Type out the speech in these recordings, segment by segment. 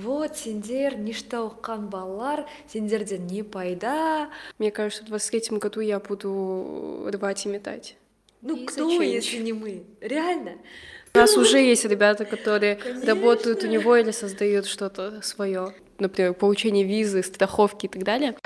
вот сендер ништа оққан балалар сендерден не пайда. Мне кажется в 23 году я буду рвать и метать. Ну и кто если не мы? Реально? У нас уже есть ребята, которые Конечно. работают у него или создают что-то свое, например, получение визы, страховки и так далее.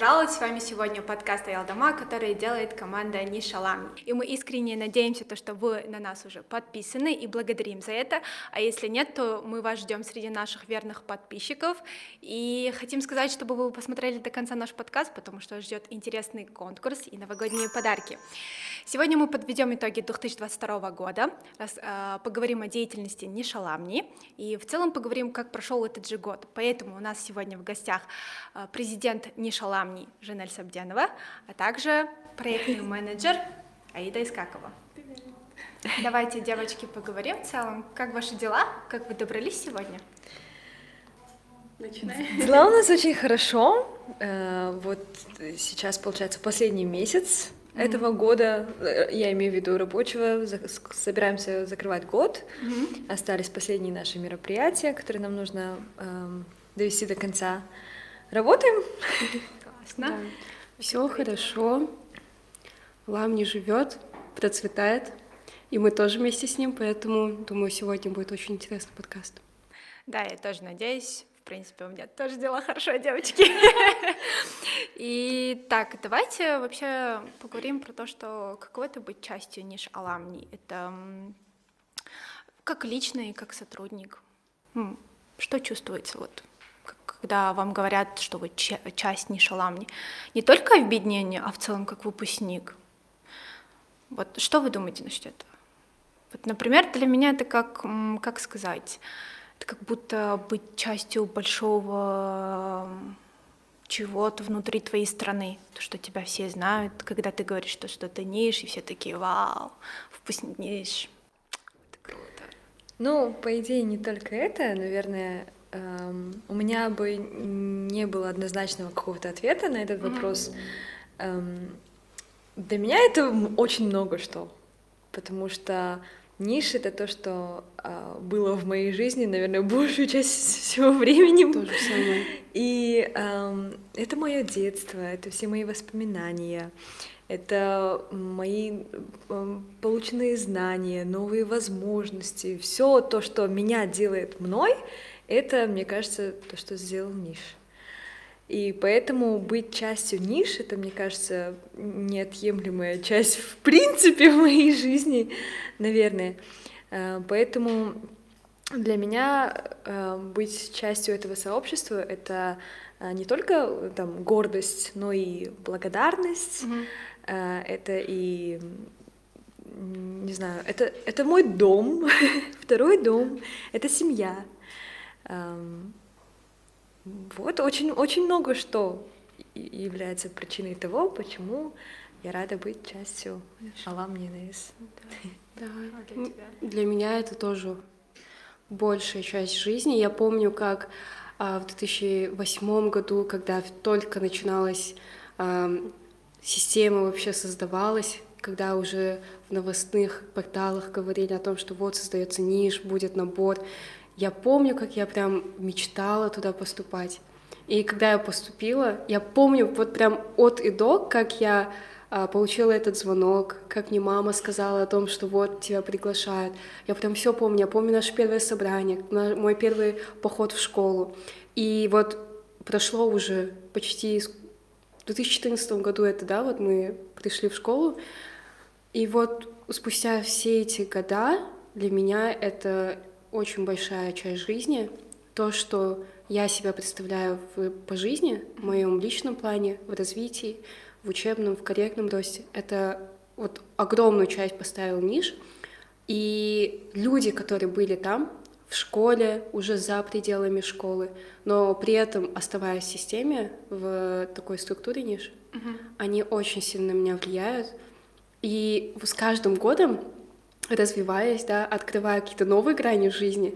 Пожаловать! С вами сегодня подкаст Аялдама, который делает команда Ниша Ламни. И мы искренне надеемся, то, что вы на нас уже подписаны и благодарим за это. А если нет, то мы вас ждем среди наших верных подписчиков. И хотим сказать, чтобы вы посмотрели до конца наш подкаст, потому что ждет интересный конкурс и новогодние подарки. Сегодня мы подведем итоги 2022 года, раз, э, поговорим о деятельности Ниша Ламни и в целом поговорим, как прошел этот же год. Поэтому у нас сегодня в гостях э, президент президент Нишаламни Жанель Сабденова, а также проектный менеджер Аида Искакова. Привет. Давайте, девочки, поговорим в целом. Как ваши дела? Как вы добрались сегодня? Начинаем. Дела у нас очень хорошо. Э, вот сейчас, получается, последний месяц mm-hmm. этого года, э, я имею в виду рабочего, собираемся закрывать год. Mm-hmm. Остались последние наши мероприятия, которые нам нужно эм, довести до конца. Работаем? Классно. Да. Все хорошо. Лам не живет, процветает. И мы тоже вместе с ним, поэтому, думаю, сегодня будет очень интересный подкаст. Да, я тоже надеюсь. В принципе, у меня тоже дела хорошо, девочки. И так, давайте вообще поговорим про то, что каково это быть частью ниш Аламни. Это как личный, как сотрудник. Что чувствуется вот когда вам говорят, что вы часть Нишаламни, не только объединение, а в целом как выпускник. Вот что вы думаете насчет этого? Вот, например, для меня это как, как сказать, это как будто быть частью большого чего-то внутри твоей страны, то, что тебя все знают, когда ты говоришь, что что-то ниш, и все такие, вау, ниш. Это круто. Ну, по идее, не только это, наверное, у меня бы не было однозначного какого-то ответа на этот вопрос. Эм, для меня это очень много что, потому что ниш это то, что э, было в моей жизни, наверное, большую часть всего времени. То же самое. И э, это мое детство, это все мои воспоминания, это мои полученные знания, новые возможности, все то, что меня делает мной, это, мне кажется, то, что сделал Ниш. И поэтому быть частью ниш, это, мне кажется, неотъемлемая часть, в принципе, в моей жизни, наверное. Э, поэтому для меня э, быть частью этого сообщества — это э, не только там, гордость, но и благодарность. Mm-hmm. Это и не знаю, это, это мой дом, второй дом, это семья. Вот очень, очень много что является причиной того, почему я рада быть частью Алам НС. Да. А для, для меня это тоже большая часть жизни. Я помню, как а, в 2008 году, когда только начиналась а, система вообще создавалась, когда уже в новостных порталах говорили о том, что вот создается ниш, будет набор. Я помню, как я прям мечтала туда поступать. И когда я поступила, я помню вот прям от и до, как я а, получила этот звонок, как мне мама сказала о том, что вот тебя приглашают. Я прям все помню. Я помню наше первое собрание, мой первый поход в школу. И вот прошло уже почти в 2014 году это, да, вот мы пришли в школу. И вот спустя все эти года для меня это очень большая часть жизни. То, что я себя представляю в, по жизни, в моем личном плане, в развитии, в учебном, в корректном росте, это вот огромную часть поставил Ниш. И люди, которые были там, в школе, уже за пределами школы, но при этом оставаясь в системе, в такой структуре Ниш, Они очень сильно на меня влияют. И с каждым годом, развиваясь, да, открывая какие-то новые грани в жизни,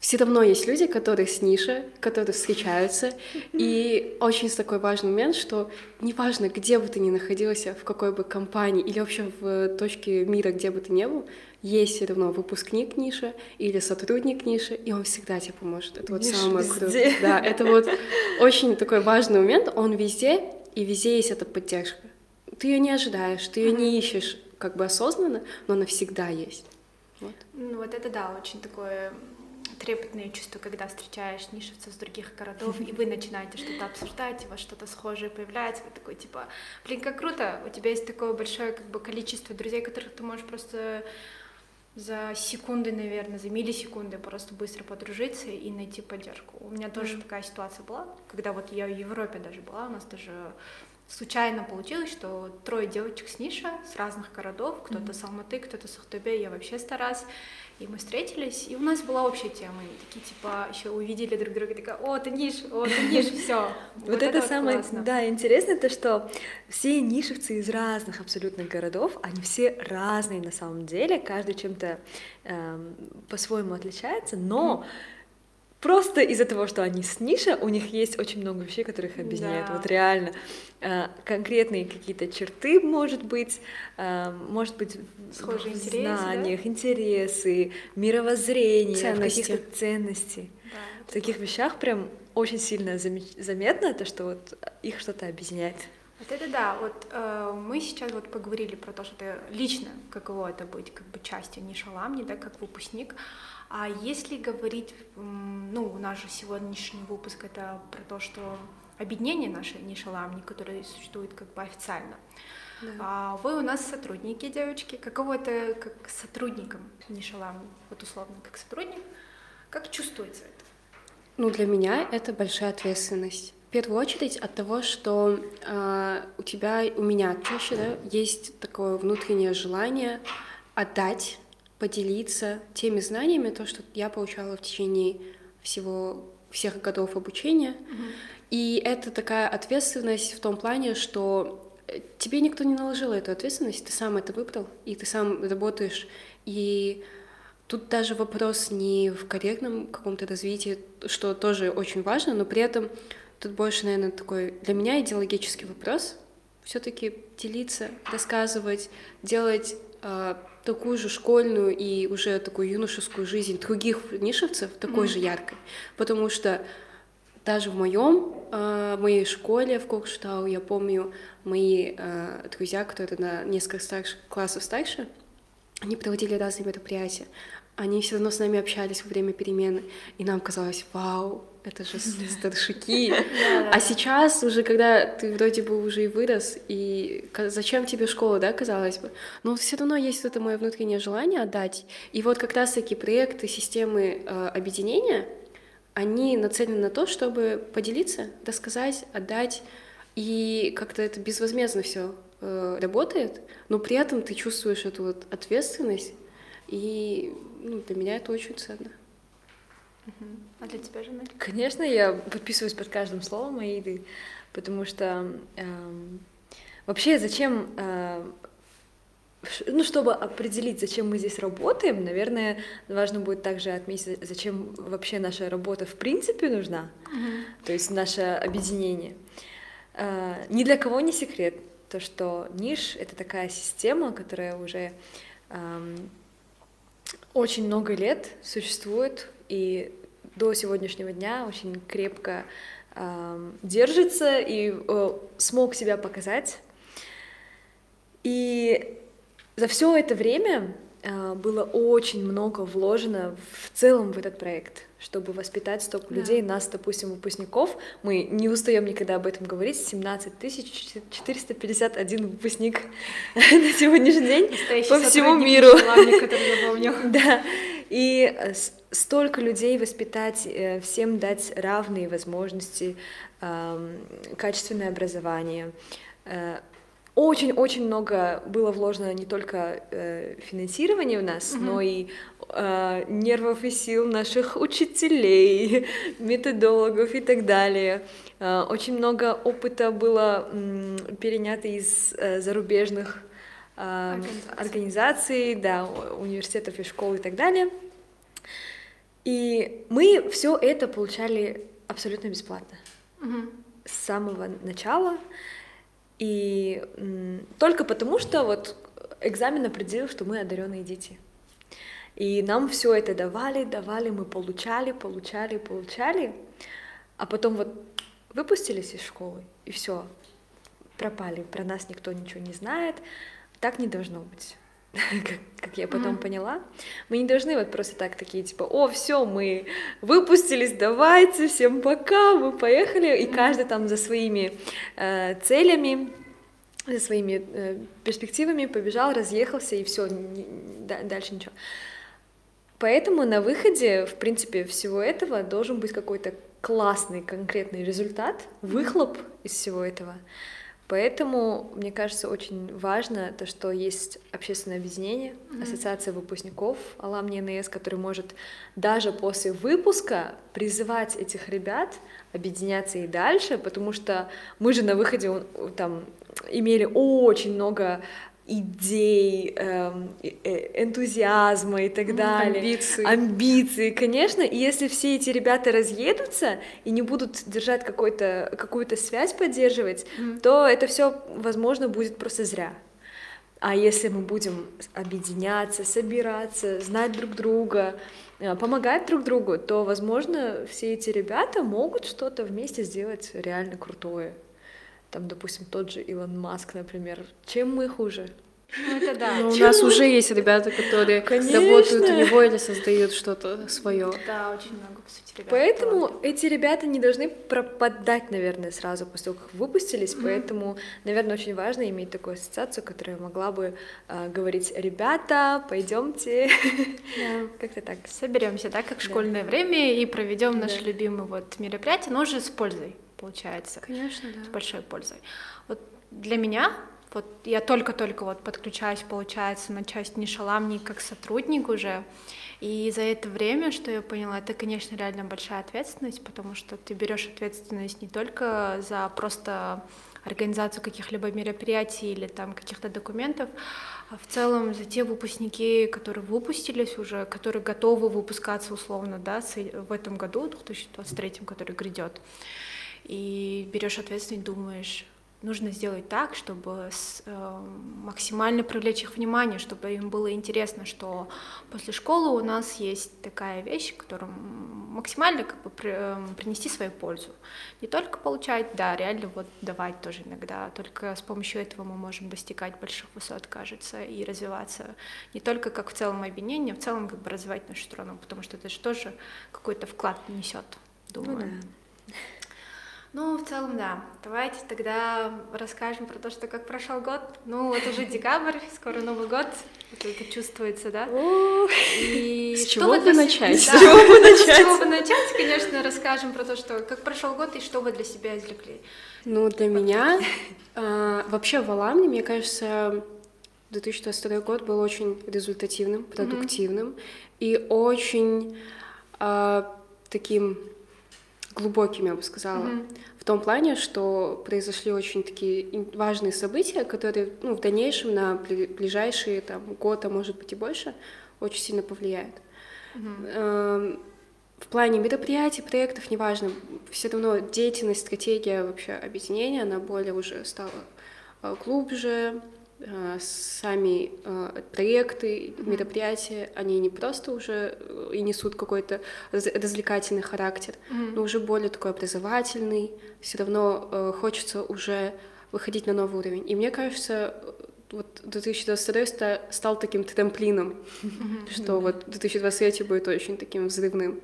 все равно есть люди, которые с ниши, которые встречаются. И очень такой важный момент, что неважно, где бы ты ни находился, в какой бы компании или вообще в точке мира, где бы ты ни был, есть все равно выпускник ниши или сотрудник ниши, и он всегда тебе поможет. Это вот Ниш самое везде. крутое. Да, это вот очень такой важный момент. Он везде, и везде есть эта поддержка. Ты ее не ожидаешь, ты ее не ищешь как бы осознанно, но она всегда есть. Вот. Ну вот это да, очень такое трепетное чувство, когда встречаешь нишевцев с других городов, и вы начинаете что-то обсуждать, у вас что-то схожее появляется, вы такой типа, блин, как круто, у тебя есть такое большое как бы количество друзей, которых ты можешь просто за секунды, наверное, за миллисекунды просто быстро подружиться и найти поддержку. У меня тоже такая ситуация была, когда вот я в Европе даже была, у нас даже случайно получилось, что трое девочек с Ниша, с разных городов, кто-то с Алматы, кто-то с Ахтубе, я вообще с Тарас, и мы встретились, и у нас была общая тема, и такие типа еще увидели друг друга, такая, о, ты Ниш, о, ты Ниш, все. Вот, это, самое, да, интересно, то что все нишевцы из разных абсолютно городов, они все разные на самом деле, каждый чем-то эм, по-своему отличается, но просто из-за того, что они с ниша, у них есть очень много вещей, которых объединяет. Да. Вот реально Э, конкретные какие-то черты, может быть, э, может быть Схожие в интересы, да? знаниях, интересы, мировоззрение, Ценности. каких-то ценностей. Да, В таких вещах прям очень сильно заметно то, что вот их что-то объединяет. Вот это да, вот э, мы сейчас вот поговорили про то, что ты лично каково это быть как бы частью Ниша Ламни, да, как выпускник. А если говорить, ну, у нас же сегодняшний выпуск это про то, что объединение наше Ниша Ламни, которое существует как бы официально. А вы у нас сотрудники, девочки. Каково это как сотрудникам Ниша Ламни? Вот условно, как сотрудник. Как чувствуется это? Ну, для меня это большая ответственность. В первую очередь от того, что э, у тебя, у меня чаще, да, есть такое внутреннее желание отдать, поделиться теми знаниями, то, что я получала в течение всего всех годов обучения. И это такая ответственность в том плане, что э, тебе никто не наложил эту ответственность, ты сам это выбрал, и ты сам работаешь. И тут даже вопрос не в карьерном каком-то развитии, что тоже очень важно, но при этом тут больше, наверное, такой для меня идеологический вопрос. Все-таки делиться, рассказывать, делать э, такую же школьную и уже такую юношескую жизнь других нишевцев такой же яркой. Потому что даже в моем, э, моей школе в Кокштау, я помню, мои э, друзья, которые на несколько старше, классов старше, они проводили разные мероприятия. Они все равно с нами общались во время перемены, и нам казалось, вау, это же старшики. А сейчас уже, когда ты вроде бы уже и вырос, и зачем тебе школа, да, казалось бы, но все равно есть это мое внутреннее желание отдать. И вот как раз-таки проекты системы э, объединения, они нацелены на то, чтобы поделиться, рассказать, отдать, и как-то это безвозмездно все работает, но при этом ты чувствуешь эту вот ответственность, и ну, для меня это очень ценно. А для тебя, Жанель? Конечно, я подписываюсь под каждым словом Аиды, потому что эм, вообще зачем, э, ну, чтобы определить, зачем мы здесь работаем, наверное, важно будет также отметить, зачем вообще наша работа в принципе нужна, то есть наше объединение. Э, ни для кого не секрет то, что ниш — это такая система, которая уже эм, очень много лет существует и до сегодняшнего дня очень крепко эм, держится и э, смог себя показать. И за все это время э, было очень много вложено в целом в этот проект, чтобы воспитать столько Да. людей, нас, допустим, выпускников. Мы не устаем никогда об этом говорить. 17 451 выпускник на сегодняшний день Настоящий по всему миру. Да, и э, столько людей воспитать, э, всем дать равные возможности, ам, качественное образование. Э, очень-очень много было вложено не только э, финансирования в нас, но и э, нервов и сил наших учителей, методологов и так далее. Э, очень много опыта было м, перенято из э, зарубежных э, Организаций. организаций, да, университетов и школ и так далее. И мы все это получали абсолютно бесплатно Мгм. с самого начала. И только потому, что вот экзамен определил, что мы одаренные дети. И нам все это давали, давали, мы получали, получали, получали. А потом вот выпустились из школы, и все, пропали. Про нас никто ничего не знает. Так не должно быть. Как, как я потом Мгм. поняла, мы не должны вот просто так такие типа, о, все, мы выпустились, давайте, всем пока, мы поехали, и каждый там за своими э, целями, за своими э, перспективами побежал, разъехался и все, дальше ничего. Поэтому на выходе, в принципе, всего этого должен быть какой-то классный конкретный результат, выхлоп из всего этого. Поэтому, мне кажется, очень важно то, что есть общественное объединение, ассоциация выпускников Аламни НС, который может даже после выпуска призывать этих ребят объединяться и дальше, потому что мы же на выходе там имели очень много идей, эм, э- энтузиазма и так далее. амбиций. Амбиции, конечно. И если все эти ребята разъедутся и не будут держать какой-то, какую-то связь поддерживать, то это все, возможно, будет просто зря. А если мы будем объединяться, собираться, знать друг друга, э, помогать друг другу, то, возможно, все эти ребята могут что-то вместе сделать реально крутое. Там, допустим, тот же Илон Маск, например. Чем мы хуже? Ну, это да. Ну, у нас уже есть ребята, которые Конечно. работают у него или создают что-то свое. Да, очень много, по сути, ребят. Поэтому талантливых. эти ребята не должны пропадать, наверное, сразу после того, как выпустились. Поэтому, наверное, очень важно иметь такую ассоциацию, которая могла бы э, говорить: ребята, пойдемте. Как-то так. Соберемся, да, как в Да. школьное время и проведем наше Да. любимое вот мероприятие, но уже с пользой, получается. Конечно, с да. большой пользой. Вот для меня, вот я только-только вот подключаюсь, получается, на часть Нишаламни как сотрудник уже, и за это время, что я поняла, это, конечно, реально большая ответственность, потому что ты берешь ответственность не только за просто организацию каких-либо мероприятий или там каких-то документов, а в целом за те выпускники, которые выпустились уже, которые готовы выпускаться условно, да, с- в этом году, 2023, который грядет и берешь ответственность, думаешь, нужно сделать так, чтобы с- э, максимально привлечь их внимание, чтобы им было интересно, что после школы у нас есть такая вещь, которую максимально как бы при- эм, принести свою пользу. Не только получать, да, реально вот давать тоже иногда, только с помощью этого мы можем достигать больших высот, кажется, и развиваться не только как в целом объединение, а в целом как бы развивать нашу страну, потому что это же тоже какой-то вклад несет, думаю. Ну, в целом, да. Давайте тогда расскажем про то, что как прошел год. Ну, вот уже декабрь, скоро Новый год. Вот это чувствуется, да? И С чего бы начать? С да, чего бы С начать? чего бы начать, конечно, расскажем про то, что как прошел год и что вы для себя извлекли. Ну, для меня, а, вообще в Аламне, мне кажется, 2022 год был очень результативным, продуктивным и очень а, таким глубоким, я бы сказала. В том плане, что произошли очень такие важные события, которые ну, в дальнейшем на бли- ближайшие там, год, а может быть и больше, очень сильно повлияют. Эм, В плане мероприятий, проектов, неважно, все равно деятельность, стратегия вообще объединения, она более уже стала э, глубже, сами э, проекты, мероприятия, они не просто уже э, и несут какой-то раз- развлекательный характер, но уже более такой образовательный, все равно э, хочется уже выходить на новый уровень. И мне кажется, э, вот 2022 ста- стал таким трамплином, что вот 2023 будет очень таким взрывным.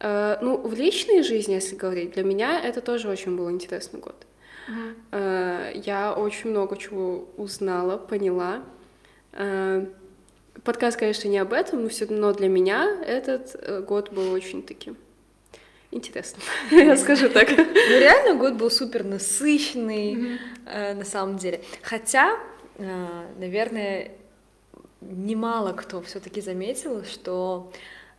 Э, Ну, в личной жизни, если говорить, для меня это тоже очень был интересный год. Э, Я очень много чего узнала, поняла. Э, Подкаст, конечно, не об этом, но все равно для меня этот э, год был очень таким интересно, я скажу так. Ну, реально год был супер насыщенный, на самом деле. Хотя, наверное, немало кто все-таки заметил, что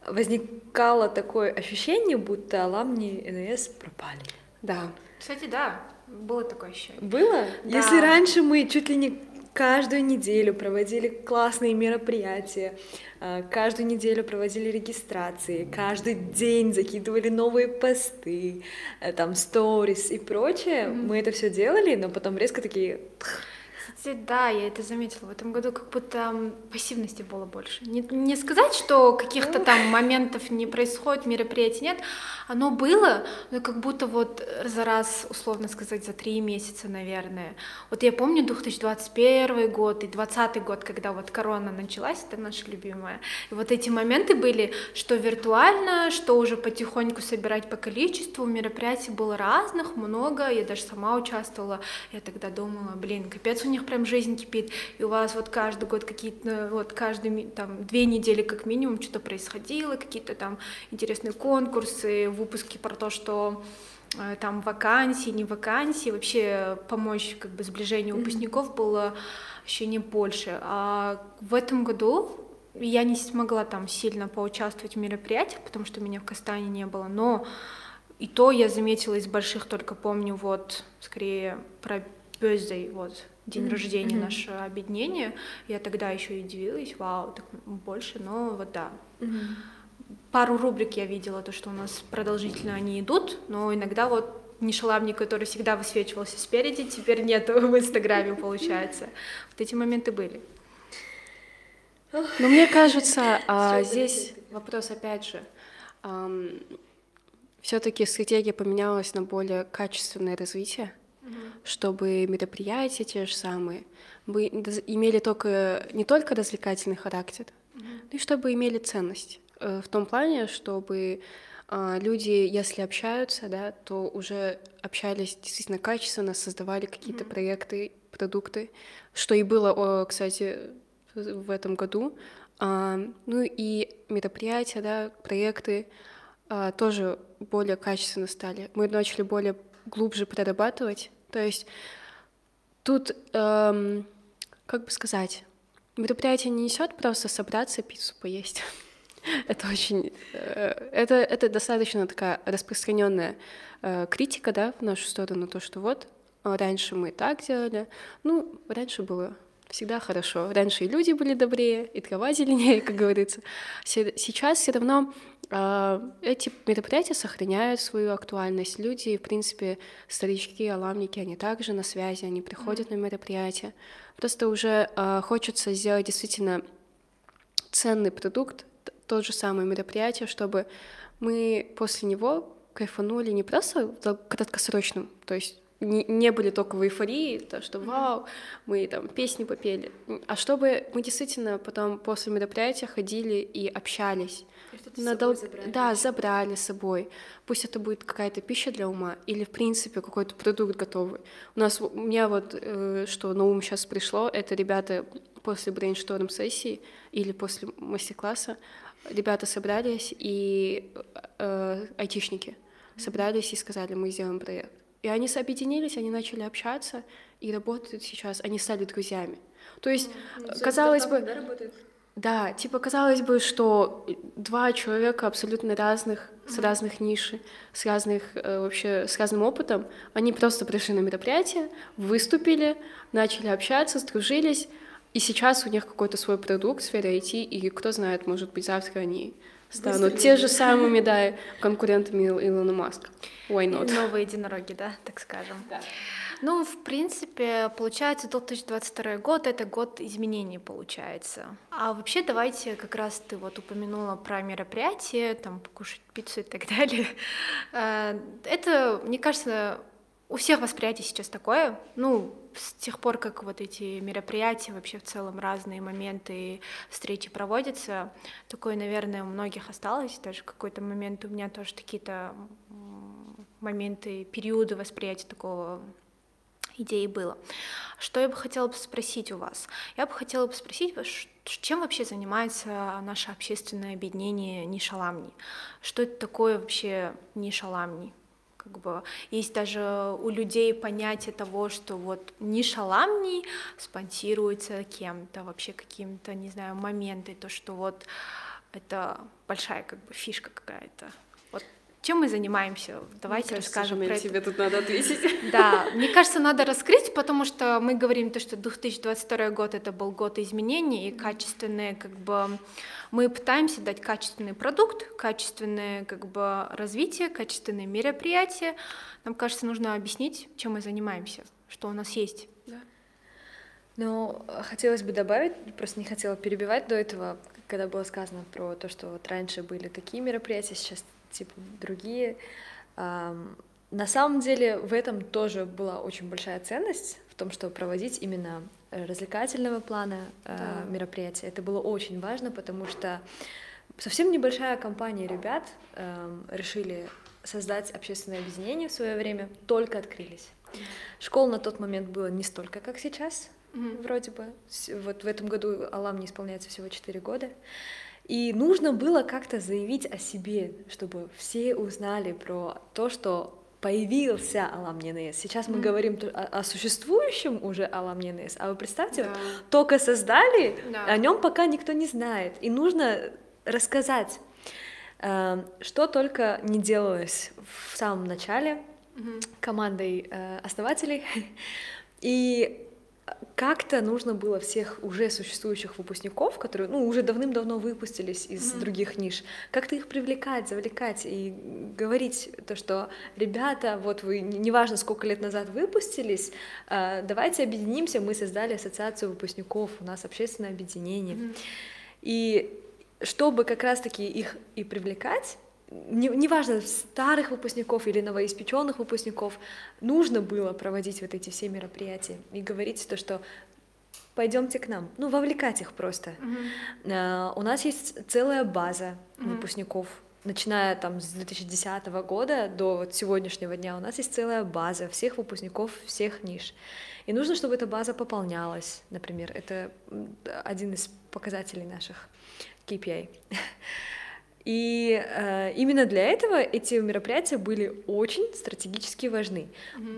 возникало такое ощущение, будто Аламни НС пропали. Да. Кстати, да, было такое ощущение. Было? Да. Если раньше мы чуть ли не каждую неделю проводили классные мероприятия, э, каждую неделю проводили регистрации, каждый день закидывали новые посты, э, там сторис и прочее, мы это все делали, но потом резко такие Кстати, да, я это заметила. В этом году как будто пассивности было больше. Не, не сказать, что каких-то там моментов не происходит, мероприятий нет. Оно было, но как будто вот за раз, условно сказать, за три месяца, наверное. Вот я помню 2021 год и 2020 год, когда вот корона началась, это наша любимая. И вот эти моменты были, что виртуально, что уже потихоньку собирать по количеству. Мероприятий было разных, много. Я даже сама участвовала. Я тогда думала, блин, капец, у них прям жизнь кипит. И у вас вот каждый год какие-то, вот каждый, ми- там, две недели как минимум что-то происходило, какие-то там интересные конкурсы, выпуски про то, что э, там вакансии, не вакансии, вообще помочь как бы сближению выпускников было ощущение больше. А в этом году я не смогла там сильно поучаствовать в мероприятиях, потому что меня в Кастане не было, но и то я заметила из больших, только помню вот скорее про birthday, вот день рождения наше объединение. Я тогда еще и удивилась, вау, так больше, но вот да. Пару рубрик я видела, то, что у нас продолжительно они идут, но иногда вот Нишаламник, который всегда высвечивался спереди, теперь нету в Инстаграме, получается. Вот эти моменты были. Но мне кажется, а, здесь вопрос опять же. Все-таки стратегия поменялась на более качественное развитие, чтобы мероприятия те же самые бы имели только не только развлекательный характер, но и чтобы имели ценность Э, в том плане, чтобы а, люди, если общаются, да, то уже общались действительно качественно, создавали какие-то проекты, продукты, что и было, кстати, в этом году. А, Ну и мероприятия, да, проекты а, тоже более качественно стали. Мы начали более глубже прорабатывать. То есть тут, эм, как бы сказать, мероприятие не несет просто собраться, пиццу поесть. Это очень, э, это, это достаточно такая распространенная э, критика, да, в нашу сторону, то, что вот а, раньше мы так делали, ну, раньше было всегда хорошо, раньше и люди были добрее, и трава зеленее, как говорится. Се- Сейчас все равно а, эти мероприятия сохраняют свою актуальность. Люди, в принципе, старички, аламники, они также на связи, они приходят на мероприятия. Просто уже а, хочется сделать действительно ценный продукт, т- тот же самое мероприятие, чтобы мы после него кайфанули не просто в краткосрочном, то есть не, не были только в эйфории, то, что вау, мы там песни попели, а чтобы мы действительно потом после мероприятия ходили и общались. На дол- Да, забрали с собой. Пусть это будет какая-то пища для ума или, в принципе, какой-то продукт готовый. У нас, у меня вот, э, что на ум сейчас пришло, это ребята после брейншторм-сессии или после мастер-класса, ребята собрались и э, айтишники собрались и сказали, мы сделаем проект. И они объединились, они начали общаться и работают сейчас, они стали друзьями. То есть, э, казалось бы, да, типа казалось бы, что два человека абсолютно разных, с разных ниши, с разных э, вообще с разным опытом, они просто пришли на мероприятие, выступили, начали общаться, сдружились, и сейчас у них какой-то свой продукт в сфере IT, и кто знает, может быть, завтра они станут те же самыми, да, конкурентами Ил- Илона Маска. Why not? Новые единороги, да, так скажем. Ну, в принципе, получается, 2022 год — это год изменений, получается. А вообще, давайте, как раз ты вот упомянула про мероприятия, там, покушать пиццу и так далее. Э, Это, мне кажется, у всех восприятие сейчас такое. Ну, с тех пор, как вот эти мероприятия, вообще в целом разные моменты встречи проводятся, такое, наверное, у многих осталось. Даже в какой-то момент у меня тоже какие-то моменты, периоды восприятия такого идей было. Что я бы хотела бы спросить у вас? Я бы хотела бы спросить чем вообще занимается наше общественное объединение Нишаламни? Что это такое вообще Нишаламни? Как бы есть даже у людей понятие того, что вот ниша ламний спонсируется кем-то, вообще каким-то, не знаю, моменты, то, что вот это большая как бы фишка какая-то. Вот чем мы занимаемся? Давайте мне расскажем кажется, про тебе это. тут надо ответить. Да, мне кажется, надо раскрыть, потому что мы говорим то, что 2022 год это был год изменений и качественные как бы мы пытаемся дать качественный продукт, качественное как бы развитие, качественные мероприятия. Нам кажется, нужно объяснить, чем мы занимаемся, что у нас есть. Ну, хотелось бы добавить, просто не хотела перебивать до этого, когда было сказано про то, что вот раньше были такие мероприятия, сейчас типа другие. На самом деле в этом тоже была очень большая ценность в том, что проводить именно развлекательного плана э, Да. мероприятия. Это было очень важно, потому что совсем небольшая компания ребят эм, решили создать общественное объединение в свое время, только открылись. Школ на тот момент было не столько, как сейчас, вроде бы. Вот в этом году Алам не исполняется всего 4 года. И нужно было как-то заявить о себе, чтобы все узнали про то, что появился Алам ННС. Сейчас мы говорим то- о, о существующем уже Алам ННС, а вы представьте, Да. только создали, Да. о нем пока никто не знает. И нужно рассказать, э, что только не делалось в самом начале командой э, основателей. И как-то нужно было всех уже существующих выпускников, которые ну, уже давным-давно выпустились из других ниш, как-то их привлекать, завлекать и говорить то, что ребята, вот вы, неважно, сколько лет назад выпустились, э, давайте объединимся, мы создали ассоциацию выпускников, у нас общественное объединение. И чтобы как раз-таки их и привлекать, не- неважно, старых выпускников или новоиспеченных выпускников, нужно было проводить вот эти все мероприятия и говорить то, что пойдемте к нам, ну, вовлекать их просто. А, У нас есть целая база выпускников, начиная там с 2010 года до вот сегодняшнего дня, у нас есть целая база всех выпускников всех ниш. И нужно, чтобы эта база пополнялась, например. Это один из показателей наших KPI. И э, именно для этого эти мероприятия были очень стратегически важны.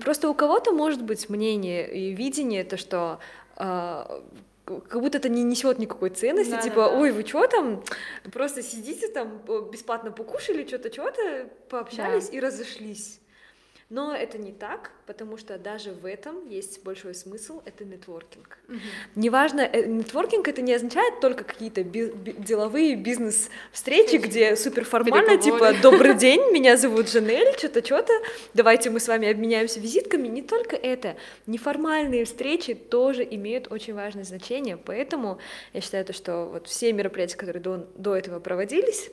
Просто у кого-то может быть мнение и видение, то что э, как будто это не несет никакой ценности, Да-да-да. типа, ой, вы что там, просто сидите там, э, бесплатно покушали, что-то, что-то, пообщались и разошлись. Но это не так, потому что даже в этом есть большой смысл, это нетворкинг. Неважно, э, нетворкинг это не означает только какие-то би- би- деловые бизнес-встречи, где супер формально, Переговоры. типа, добрый день, меня зовут Жанель, что-то, что-то, давайте мы с вами обменяемся визитками. Не только это, неформальные встречи тоже имеют очень важное значение, поэтому я считаю, то, что вот все мероприятия, которые до, до этого проводились,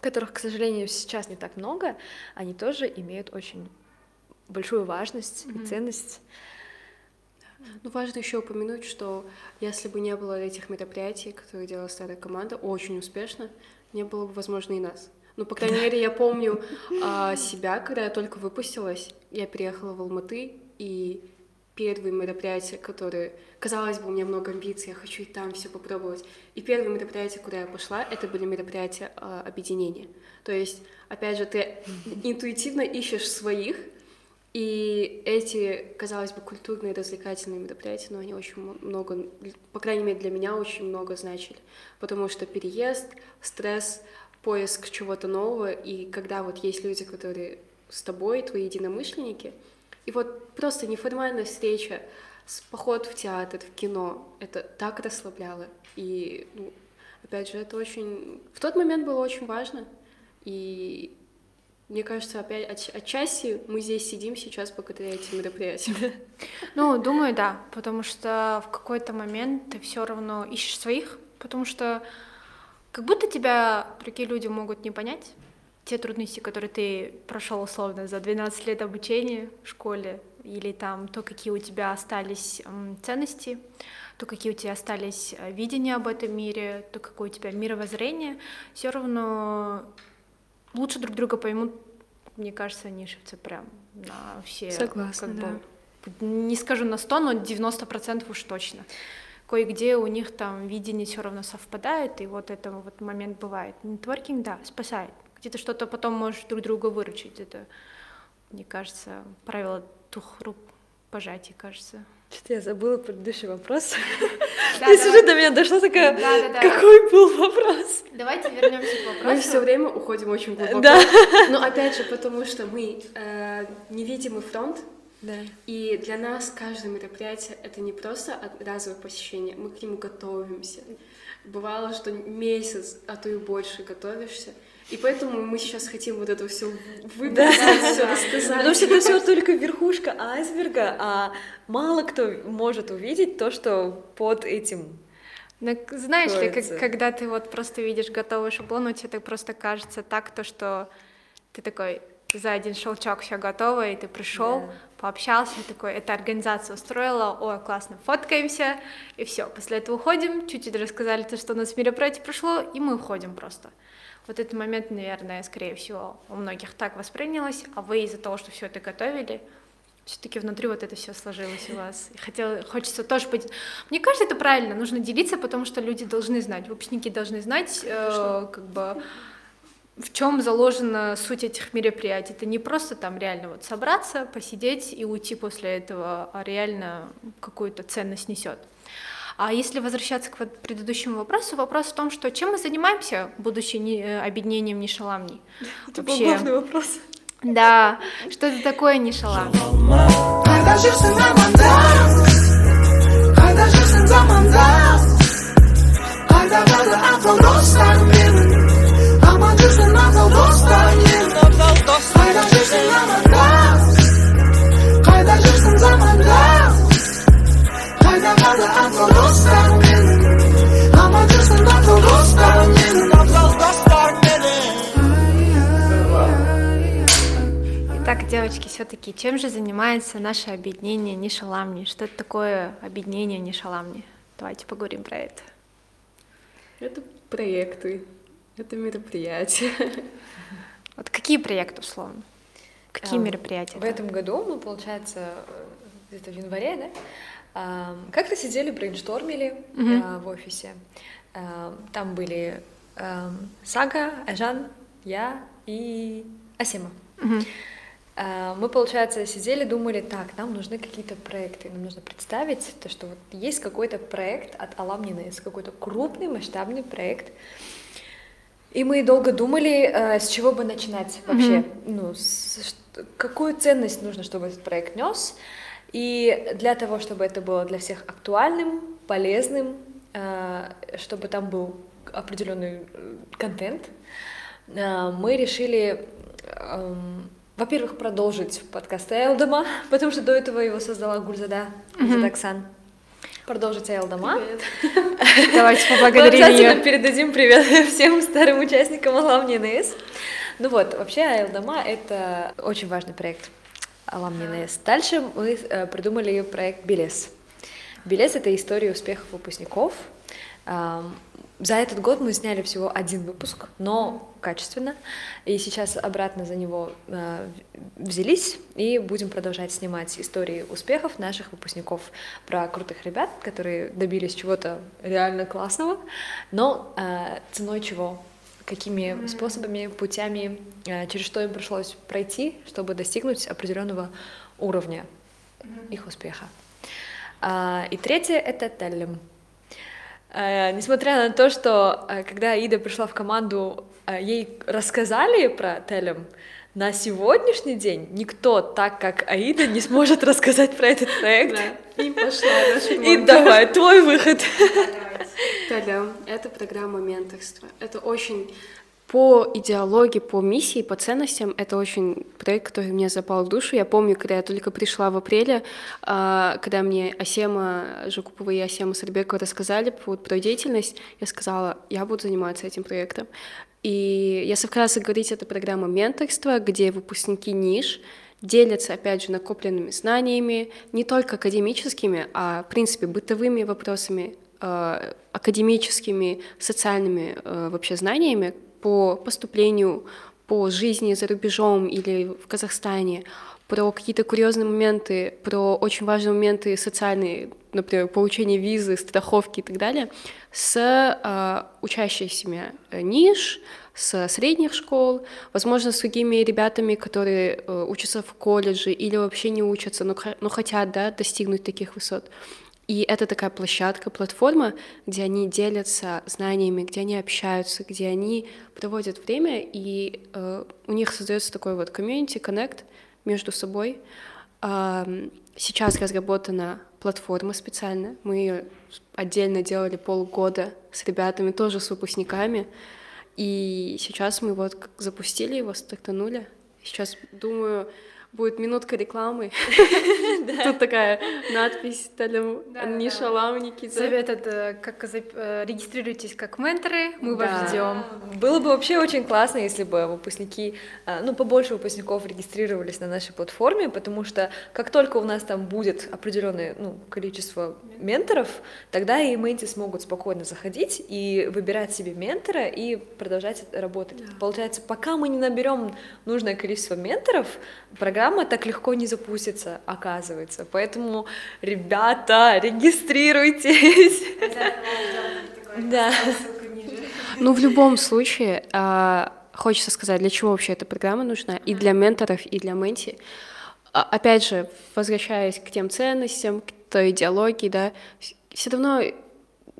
которых, к сожалению, сейчас не так много, они тоже имеют очень большую важность и ценность. Ну, важно еще упомянуть, что если бы не было этих мероприятий, которые делала старая команда, очень успешно, не было бы, возможно, и нас. Ну, по крайней мере, я помню а, себя, когда я только выпустилась, я переехала в Алматы, и первые мероприятия, которые... Казалось бы, у меня много амбиций, я хочу и там все попробовать. И первые мероприятия, куда я пошла, это были мероприятия а, объединения. То есть, опять же, ты интуитивно ищешь своих, и эти, казалось бы, культурные развлекательные мероприятия, но они очень много, по крайней мере, для меня очень много значили. Потому что переезд, стресс, поиск чего-то нового, и когда вот есть люди, которые с тобой, твои единомышленники, и вот просто неформальная встреча, поход в театр, в кино, это так расслабляло. И, ну, опять же, это очень... В тот момент было очень важно, и мне кажется, опять отч- отчасти мы здесь сидим сейчас благодаря этим мероприятиям. Ну, думаю, да, потому что в какой-то момент ты все равно ищешь своих, потому что как будто тебя другие люди могут не понять, те трудности, которые ты прошел условно за 12 лет обучения в школе, или там то, какие у тебя остались ценности, то, какие у тебя остались э, видения об этом мире, то, какое у тебя мировоззрение, все равно лучше друг друга поймут, мне кажется, нишевцы прям на все Согласна, как да. бы, не скажу на 100, но 90% уж точно. Кое-где у них там видение все равно совпадает, и вот это вот момент бывает. Нетворкинг, да, спасает. Где-то что-то потом можешь друг друга выручить. Это, мне кажется, правило двух рук пожатий, кажется. Что-то я забыла предыдущий вопрос. Да, Если давай. же до меня дошло, такая, Да, да, да. какой был вопрос? Давайте вернемся к вопросу. Мы все время уходим очень глубоко. Да. Но опять же, потому что мы э, невидимый фронт, Да. и для нас каждое мероприятие это не просто разовое посещение, мы к нему готовимся. Бывало, что месяц, а то и больше готовишься. И поэтому мы сейчас хотим вот это все выбросить, все рассказать. Потому что это все только верхушка айсберга, а мало кто может увидеть то, что под этим. Ну, к- знаешь ли, как- Кроется. когда ты вот просто видишь готовый шаблон, у тебя так просто кажется так, то, что ты такой за один щелчок все готово, и ты пришел, Да. пообщался, такой, эта организация устроила, ой, классно, фоткаемся, и все. После этого уходим, чуть-чуть рассказали то, что у нас мероприятие прошло, и мы уходим просто. Вот этот момент, наверное, скорее всего, у многих так воспринялось, а вы из-за того, что все это готовили, все-таки внутри вот это все сложилось у вас. И хотела, хочется тоже быть. Мне кажется, это правильно, нужно делиться, потому что люди должны знать, выпускники должны знать, э, как бы в чем заложена суть этих мероприятий. Это не просто там реально вот собраться, посидеть и уйти после этого, а реально какую-то ценность несет. А если возвращаться к вот предыдущему вопросу, вопрос в том, что чем мы занимаемся, будучи не- э, объединением Нишаламни? Это был Вообще. главный вопрос. Да, что это такое Нишаламни? Когда жизнь нам а. Итак, девочки, все-таки чем же занимается наше объединение Нишаламни? Что это такое объединение Нишаламни? Давайте поговорим про это. Это проекты, это мероприятия. Вот какие проекты условно? Какие Эм, мероприятия? В этом году мы, получается, э, где-то в январе, да, как-то сидели, брейнштормили а, в офисе. Ам, Там были Сага, Ажан, я и Асима. А, Мы, получается, сидели, думали, так, нам нужны какие-то проекты, нам нужно представить то, что вот есть какой-то проект от Alumni какой-то крупный масштабный проект, и мы долго думали, э, с чего бы начинать вообще, ну, с- какую ценность нужно, чтобы этот проект нес. И для того, чтобы это было для всех актуальным, полезным, э, чтобы там был определенный э, контент, э, мы решили, эм, во-первых, продолжить подкаст Айлдама, потому что до этого его создала Гульзада Гульзадаксан. Продолжить Айлдама. Давайте Мы поблагодарим обязательно ее. передадим привет всем старым участникам Аламни НС. Ну вот, вообще Айлдама — это очень важный проект Аламни НС. Дальше мы э, придумали проект Белес. Белес — это история успехов выпускников. За этот год мы сняли всего один выпуск, но качественно. И сейчас обратно за него э, взялись и будем продолжать снимать истории успехов наших выпускников про крутых ребят, которые добились чего-то реально классного, но э, ценой чего? Какими способами, путями, э, через что им пришлось пройти, чтобы достигнуть определенного уровня их успеха. А, И третье — это Теллем. Э, Несмотря на то, что э, когда Аида пришла в команду, ей рассказали про Телем, на сегодняшний день никто так, как Аида, не сможет рассказать про этот проект. И пошла И давай, твой выход. Таля, это программа менторства. Это очень по идеологии, по миссии, по ценностям, это очень проект, который мне запал в душу. Я помню, когда я только пришла в апреле, а, когда мне Асема Жукупова и Асема Сарбекова рассказали про деятельность, я сказала, я буду заниматься этим проектом. И если вкратце говорить, это программа менторства, где выпускники ниш делятся, опять же, накопленными знаниями, не только академическими, а, в принципе, бытовыми вопросами, э, академическими, социальными э, вообще знаниями по поступлению, по жизни за рубежом или в Казахстане, про какие-то курьезные моменты, про очень важные моменты социальные, например, получение визы, страховки и так далее, с э, учащимися ниш, с средних школ, возможно, с другими ребятами, которые э, учатся в колледже или вообще не учатся, но, но хотят да, достигнуть таких высот. И это такая площадка, платформа, где они делятся знаниями, где они общаются, где они проводят время, и э, у них создается такой вот комьюнити, коннект между собой. Э, сейчас разработана платформа специально. Мы ее отдельно делали полгода с ребятами, тоже с выпускниками. И сейчас мы вот запустили его, стартанули. Сейчас, думаю, будет минутка рекламы. Тут такая надпись Талям Ниша Лауники. Совет это как э, регистрируйтесь как менторы, мы вас ждем. Было бы вообще очень классно, если бы выпускники, э, ну, побольше выпускников регистрировались на нашей платформе, потому что как только у нас там будет определенное ну, количество менторов, тогда и менти смогут спокойно заходить и выбирать себе ментора и продолжать работать. Получается, пока мы не наберем нужное количество менторов, программа программа так легко не запустится, оказывается. Поэтому, ребята, регистрируйтесь. Да. Ну, в любом случае, а, хочется сказать, для чего вообще эта программа нужна, и для менторов, и для менти. А, опять же, возвращаясь к тем ценностям, к той идеологии, да, все равно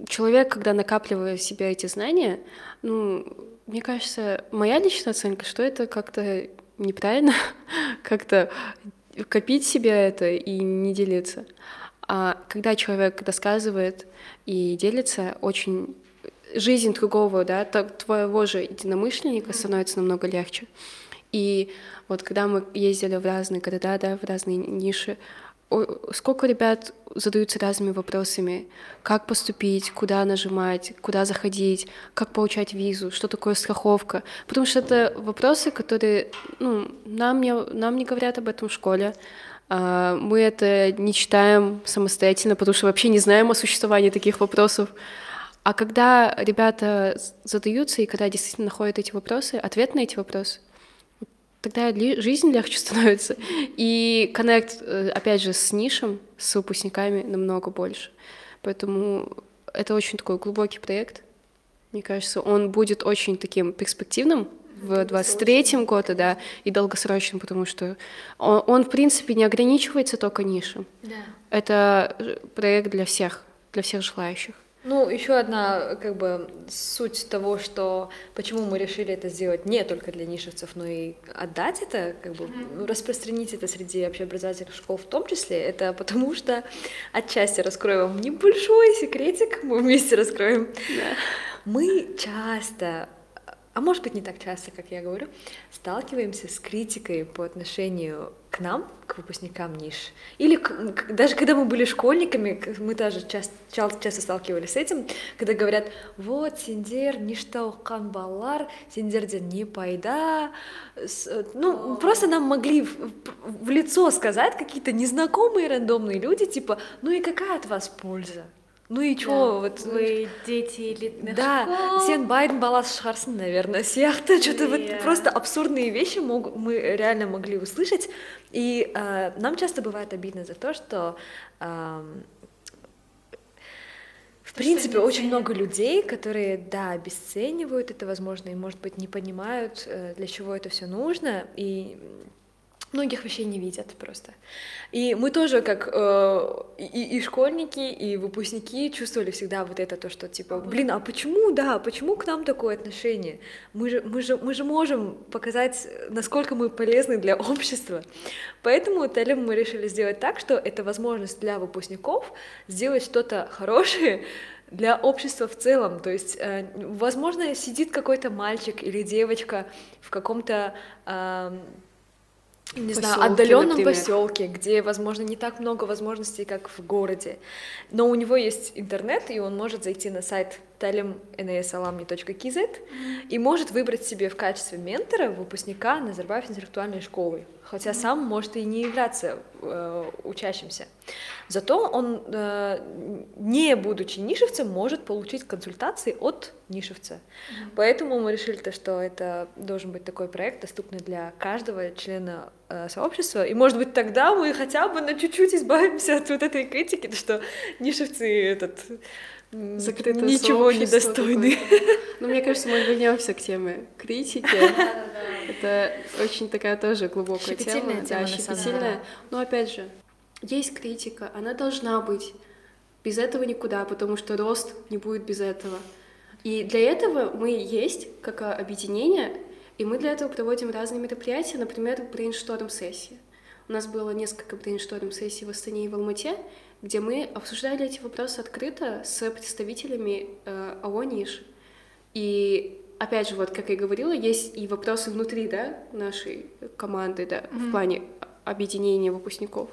человек, когда накапливает в себе эти знания, ну, мне кажется, моя личная оценка, что это как-то неправильно как-то копить себе это и не делиться. А когда человек рассказывает и делится, очень жизнь другого, да, твоего же единомышленника становится намного легче. И вот когда мы ездили в разные города, да, в разные ниши, сколько ребят задаются разными вопросами, как поступить, куда нажимать, куда заходить, как получать визу, что такое страховка. Потому что это вопросы, которые ну, нам, не, нам не говорят об этом в школе. А, мы это не читаем самостоятельно, потому что вообще не знаем о существовании таких вопросов. А когда ребята задаются и когда действительно находят эти вопросы, ответ на эти вопросы, тогда жизнь легче становится. И коннект, э, опять же, с нишем, с выпускниками намного больше. Поэтому это очень такой глубокий проект. Мне кажется, он будет очень таким перспективным в 23-м году, да, и долгосрочным, потому что он, он, в принципе, не ограничивается только нишем. Да. Это проект для всех, для всех желающих. Ну, еще одна, как бы, суть того, что почему мы решили это сделать не только для нишевцев, но и отдать это, как бы, mm-hmm. распространить это среди общеобразовательных школ в том числе, это потому что отчасти раскрою вам небольшой секретик, мы вместе раскроем. Yeah. Мы часто а может быть не так часто, как я говорю, сталкиваемся с критикой по отношению к нам, к выпускникам ниш. Или к, даже когда мы были школьниками, мы тоже часто, часто сталкивались с этим, когда говорят, вот, сендер, ништа укан балар, сендерден не пайда. Ну, просто нам могли в, в лицо сказать какие-то незнакомые рандомные люди, типа, ну и какая от вас польза? Ну и чё, да, вот... Вы дети элитных да, школ. сен байден балас шығарсың, наверное, сияқты, что-то вот просто абсурдные вещи мог, мы реально могли услышать, и э, нам часто бывает обидно за то, что... Э, в принципе, очень много людей, которые, да, обесценивают это, возможно, и, может быть, не понимают, э, для чего это все нужно, и многих вообще не видят просто. И мы тоже, как э, и, и школьники, и выпускники, чувствовали всегда вот это то, что типа, блин, а почему, да, почему к нам такое отношение? Мы же, мы же, мы же можем показать, насколько мы полезны для общества. Поэтому Телем мы решили сделать так, что это возможность для выпускников сделать что-то хорошее, для общества в целом. То есть, э, возможно, сидит какой-то мальчик или девочка в каком-то э, не поселке, знаю, отдаленном поселке, где, возможно, не так много возможностей, как в городе. Но у него есть интернет, и он может зайти на сайт talimnsalumni.kz mm-hmm. и может выбрать себе в качестве ментора выпускника Назарбаев интеллектуальной школы. хотя сам может и не являться э, учащимся. Зато он, э, не будучи нишевцем, может получить консультации от нишевца. Mm-hmm. Поэтому мы решили, то, что это должен быть такой проект, доступный для каждого члена э, сообщества. И, может быть, тогда мы хотя бы на чуть-чуть избавимся от вот этой критики, что нишевцы этот Закрытое ничего не достойны. Ну, мне кажется, мы вернемся к теме критики. Это очень такая тоже глубокая тема. Да, щепетильная. Но опять же, есть критика, она должна быть. Без этого никуда, потому что рост не будет без этого. И для этого мы есть как объединение, и мы для этого проводим разные мероприятия, например, брейншторм-сессии. У нас было несколько брейншторм-сессий в Астане и в Алмате, где мы обсуждали эти вопросы открыто с представителями э, АО «Ниш». И опять же, вот как я говорила, есть и вопросы внутри да, нашей команды да, mm-hmm. в плане объединения выпускников.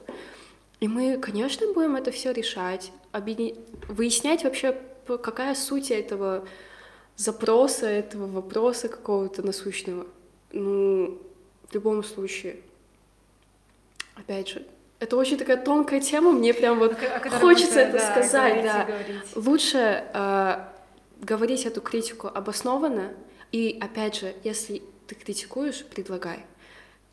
И мы, конечно, будем это все решать, объедин... выяснять вообще, какая суть этого запроса, этого вопроса какого-то насущного. Ну, в любом случае, опять же, это очень такая тонкая тема, мне прям вот хочется это да, сказать, да. Говорить. Лучше э, говорить эту критику обоснованно, и опять же, если ты критикуешь, предлагай.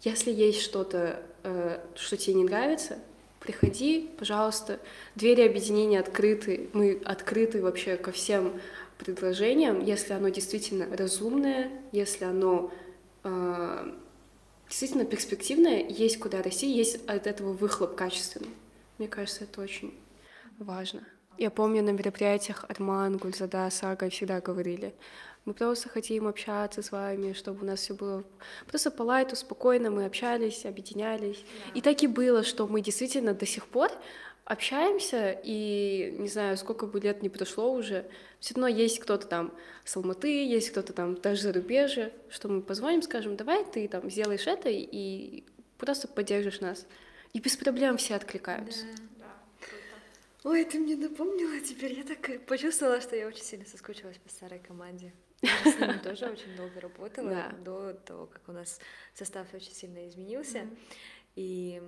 Если есть что-то, э, что тебе не нравится, приходи, пожалуйста. Двери объединения открыты, мы открыты вообще ко всем предложениям, если оно действительно разумное, если оно э, действительно перспективное, есть куда расти, есть от этого выхлоп качественный. Мне кажется, это очень важно. Я помню на мероприятиях Арман, Гульзада, Сага всегда говорили, мы просто хотим общаться с вами, чтобы у нас все было просто по лайту, спокойно, мы общались, объединялись. Yeah. И так и было, что мы действительно до сих пор общаемся, и не знаю, сколько бы лет не прошло уже, все равно есть кто-то там с Алматы, есть кто-то там даже зарубежье, что мы позвоним, скажем, давай ты там сделаешь это и просто поддержишь нас. И без проблем все откликаются. Да. Ой, ты мне напомнила теперь, я так почувствовала, что я очень сильно соскучилась по старой команде. Я с ними тоже очень долго работала, да. до того, как у нас состав очень сильно изменился. Mm-hmm. И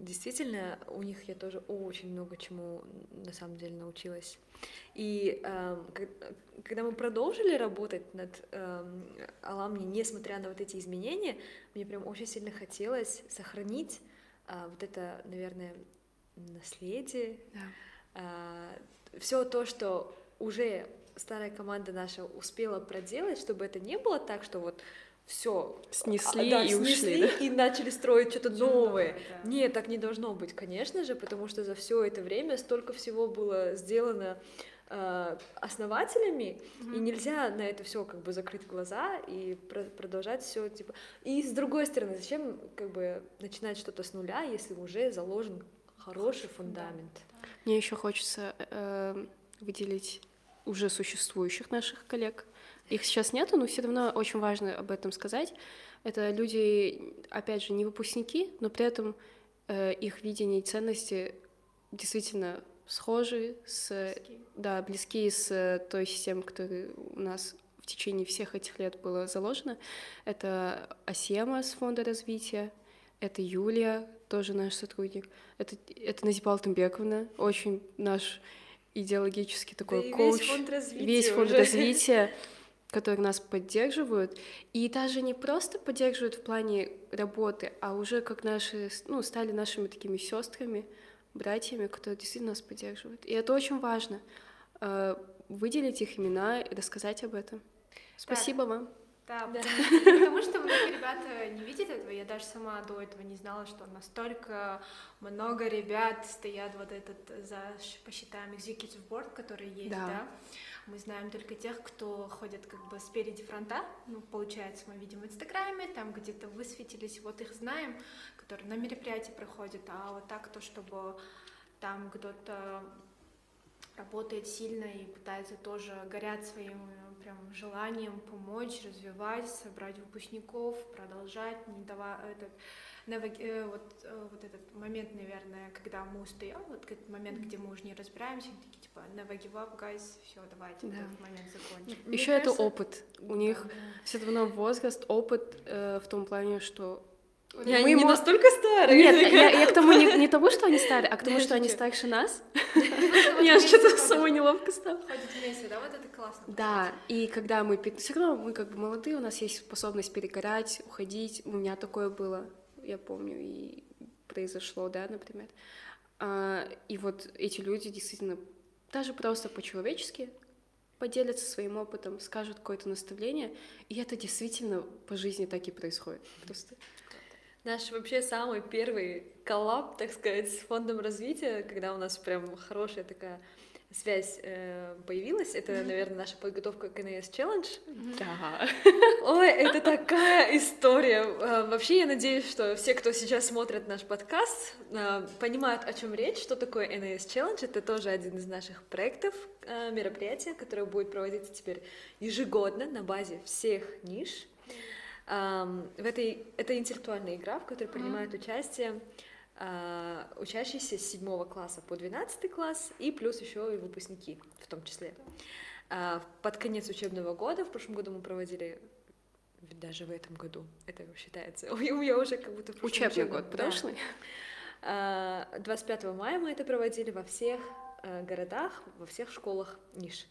действительно, у них я тоже очень много чему на самом деле научилась. И э, когда мы продолжили работать над э, Аламни, несмотря на вот эти изменения, мне прям очень сильно хотелось сохранить э, вот это, наверное, наследие, да. э, все то, что уже старая команда наша успела проделать, чтобы это не было так, что вот все снесли а, да, и снесли ушли, да? и начали строить что-то новое. Да. Нет, так не должно быть, конечно же, потому что за все это время столько всего было сделано э, основателями, mm-hmm. и нельзя на это все как бы закрыть глаза и про- продолжать все типа. И с другой стороны, зачем как бы начинать что-то с нуля, если уже заложен хороший фундамент? Мне еще хочется э, выделить уже существующих наших коллег. Их сейчас нету, но все равно очень важно об этом сказать. Это люди, опять же, не выпускники, но при этом э, их видение и ценности действительно схожи с, близкие. да, близки с той системой, которая у нас в течение всех этих лет было заложено. Это Асема с фонда развития, это Юлия, тоже наш сотрудник, это, это Назипа Алтынбековна, очень наш идеологический такой да коуч. Весь фонд развития. Весь фонд уже. развития, которые нас поддерживают. И даже не просто поддерживают в плане работы, а уже как наши, ну, стали нашими такими сестрами, братьями, которые действительно нас поддерживают. И это очень важно. Э, выделить их имена и рассказать об этом. Спасибо да. вам. Да, да. Потому, что многие ребята не видят этого. Я даже сама до этого не знала, что настолько много ребят стоят вот этот за, посчитаем, executive board, который есть, да. да? Мы знаем только тех, кто ходит как бы спереди фронта. Ну, получается, мы видим в Инстаграме, там где-то высветились, вот их знаем, которые на мероприятии проходят, а вот так то, чтобы там кто-то работает сильно и пытается тоже горят своим прям желанием помочь, развивать, собрать выпускников, продолжать, не давать этот, э, вот, э, вот этот момент, наверное, когда мы устаем, вот этот момент, где мы уже не разбираемся, такие типа never give up, guys, все, давайте да. этот момент закончим. Еще это опыт. У них да. все равно возраст, опыт э, в том плане, что Я Мы не мо- настолько старая. Нет, я, я к тому не, не тому, что они старые, а к тому, что они старше нас. Мне аж что-то самой неловко стало. Ходить вместе, да, вот это классно. Да, и когда мы... Все равно мы как бы молодые, у нас есть способность перегорать, уходить. У меня такое было, я помню, и произошло, да, например. А, и вот эти люди действительно даже просто по-человечески поделятся своим опытом, скажут какое-то наставление, и это действительно по жизни так и происходит. Просто. Наш вообще самый первый коллаб, так сказать, с фондом развития, когда у нас прям хорошая такая связь э, появилась, это, наверное, наша подготовка к НС Challenge. Да. Ой, это такая история. Э, Вообще, я надеюсь, что все, кто сейчас смотрит наш подкаст, э, понимают, о чем речь, что такое NAS Challenge. Это тоже один из наших проектов, э, мероприятия, которое будет проводиться теперь ежегодно на базе всех ниш. В этой, это интеллектуальная игра, в которой принимают участие а, учащиеся с 7 класса по 12 класс и плюс еще и выпускники в том числе. А, Под конец учебного года, в прошлом году мы проводили, даже в этом году, это считается, у меня уже как будто Учебный учебном, год да. прошлый. А, 25 мая мы это проводили во всех э, городах, во всех школах ниш.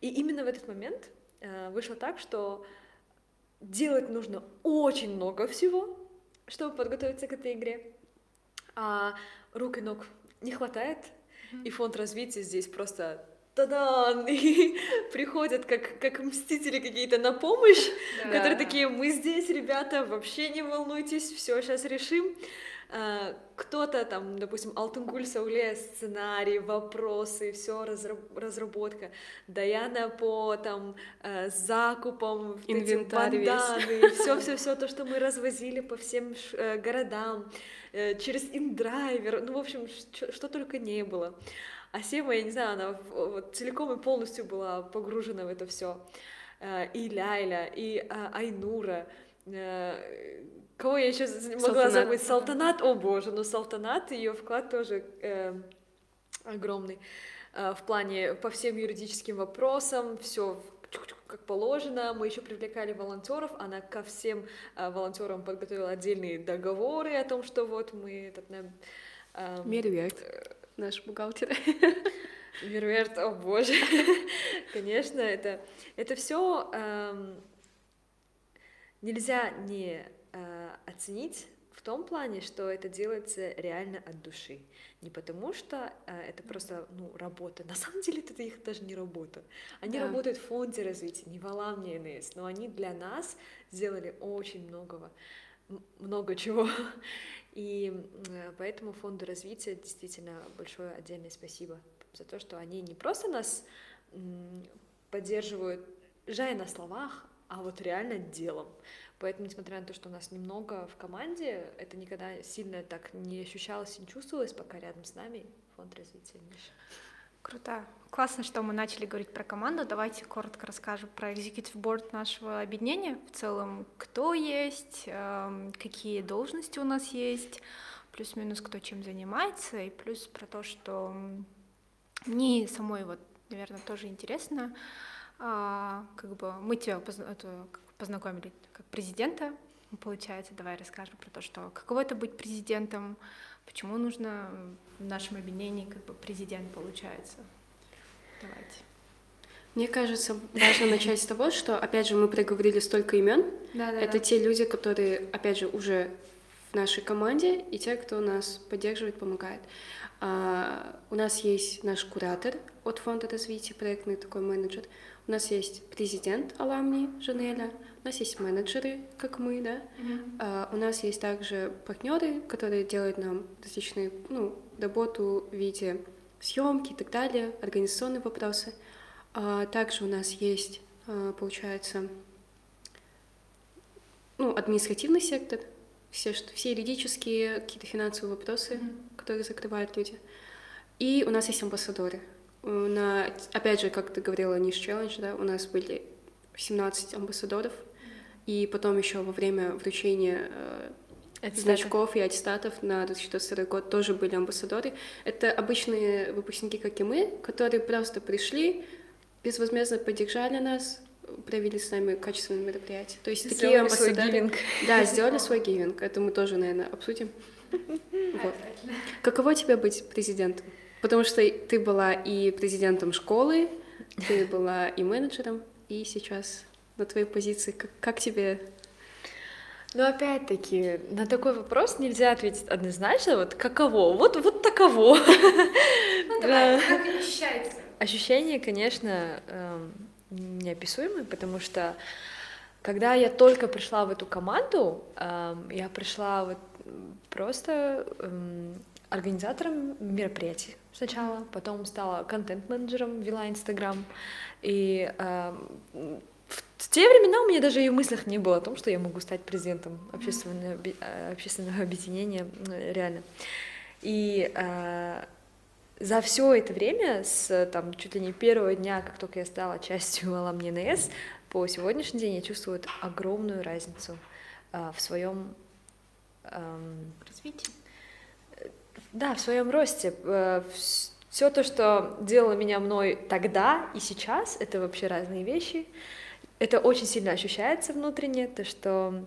И именно в этот момент э, вышло так, что делать нужно очень много всего, чтобы подготовиться к этой игре. А рук и ног не хватает, и фонд развития здесь просто тадан, и приходят как, как мстители какие-то на помощь, которые такие, мы здесь, ребята, вообще не волнуйтесь, все сейчас решим. А, Кто-то там, допустим, Алтынгуль Сауле, сценарий, вопросы, все разработка. Даяна по там э, закупам, Инвентарь весь. все, все, все то, что мы развозили по всем э, городам, э, через индрайвер, ну, в общем, ш- что только не было. А Сема, я не знаю, она вот целиком и полностью была погружена в это все. И Ляйля, и Айнура, э, кого я еще могла Салтанат. забыть? Салтанат, о боже, ну Салтанат, ее вклад тоже э, огромный э, в плане по всем юридическим вопросам, все как положено. Мы еще привлекали волонтеров, она ко всем э, волонтерам подготовила отдельные договоры о том, что вот мы этот, на, эм, Мерверт, наш бухгалтер. Мерверт, о боже, конечно, это, это все нельзя не э, оценить в том плане, что это делается реально от души. Не потому что э, это просто ну, работа. На самом деле это их даже не работа. Они Да. работают в фонде развития, не в Алам, не НС, но они для нас сделали очень многого, много чего. И э, поэтому фонду развития действительно большое отдельное спасибо за то, что они не просто нас поддерживают, жая на словах, а вот реально делом. Поэтому, несмотря на то, что у нас немного в команде, это никогда сильно так не ощущалось и не чувствовалось, пока рядом с нами фонд развития Миша. Круто. Классно, что мы начали говорить про команду. Давайте коротко расскажем про Executive Board нашего объединения. В целом, кто есть, эм, какие должности у нас есть, плюс-минус кто чем занимается, и плюс про то, что мне самой вот, наверное, тоже интересно. А, как бы мы тебя познакомили как президента, получается. Давай расскажем про то, что каково это быть президентом, почему нужно в нашем объединении как бы президент получается. Давайте. Мне кажется, важно начать с того, что, опять же, мы проговорили столько имен. Да, да. Это те люди, которые, опять же, уже в нашей команде, и те, кто нас поддерживает, помогает. А, у нас есть наш куратор от фонда развития, проектный такой менеджер. У нас есть президент Аламни Жанеля. У нас есть менеджеры, как мы, да. А, у нас есть также партнеры, которые делают нам различные, ну, работу в виде съемки и так далее, организационные вопросы. А, также у нас есть, а, получается, ну, административный сектор, все, что, все юридические, какие-то финансовые вопросы, которые закрывают люди. И у нас есть амбассадоры. На, опять же, как ты говорила, Ниш Челлендж, да, у нас были 17 амбассадоров, и потом еще во время вручения э, значков и аттестатов на 2022 год тоже были амбассадоры. Это обычные выпускники, как и мы, которые просто пришли, безвозмездно поддержали нас, провели с нами качественные мероприятия. То есть такие Сделали свой амбассадоры... гивинг. Да, сделали свой гивинг. Это мы тоже, наверное, обсудим. Вот. Каково тебе быть президентом? Потому что ты была и президентом школы, ты была и менеджером, и сейчас на твоей позиции. Как, как тебе Но опять-таки, на такой вопрос нельзя ответить однозначно, вот каково, вот, вот таково. Ну давай, Да. как ощущается? Ощущения, конечно, эм, неописуемые, потому что когда я только пришла в эту команду, эм, я пришла вот просто эм, организатором мероприятий сначала, потом стала контент-менеджером, вела Инстаграм, и эм, в те времена у меня даже и в мыслях не было о том, что я могу стать президентом общественного, э, общественного объединения, э, реально. И э, за все это время, с там, чуть ли не первого дня, как только я стала частью Аламни НС, по сегодняшний день я чувствую огромную разницу э, в своем Развитие. Да, в своем росте. Все то, что делало меня мной тогда и сейчас, это вообще разные вещи. Это очень сильно ощущается внутренне, то, что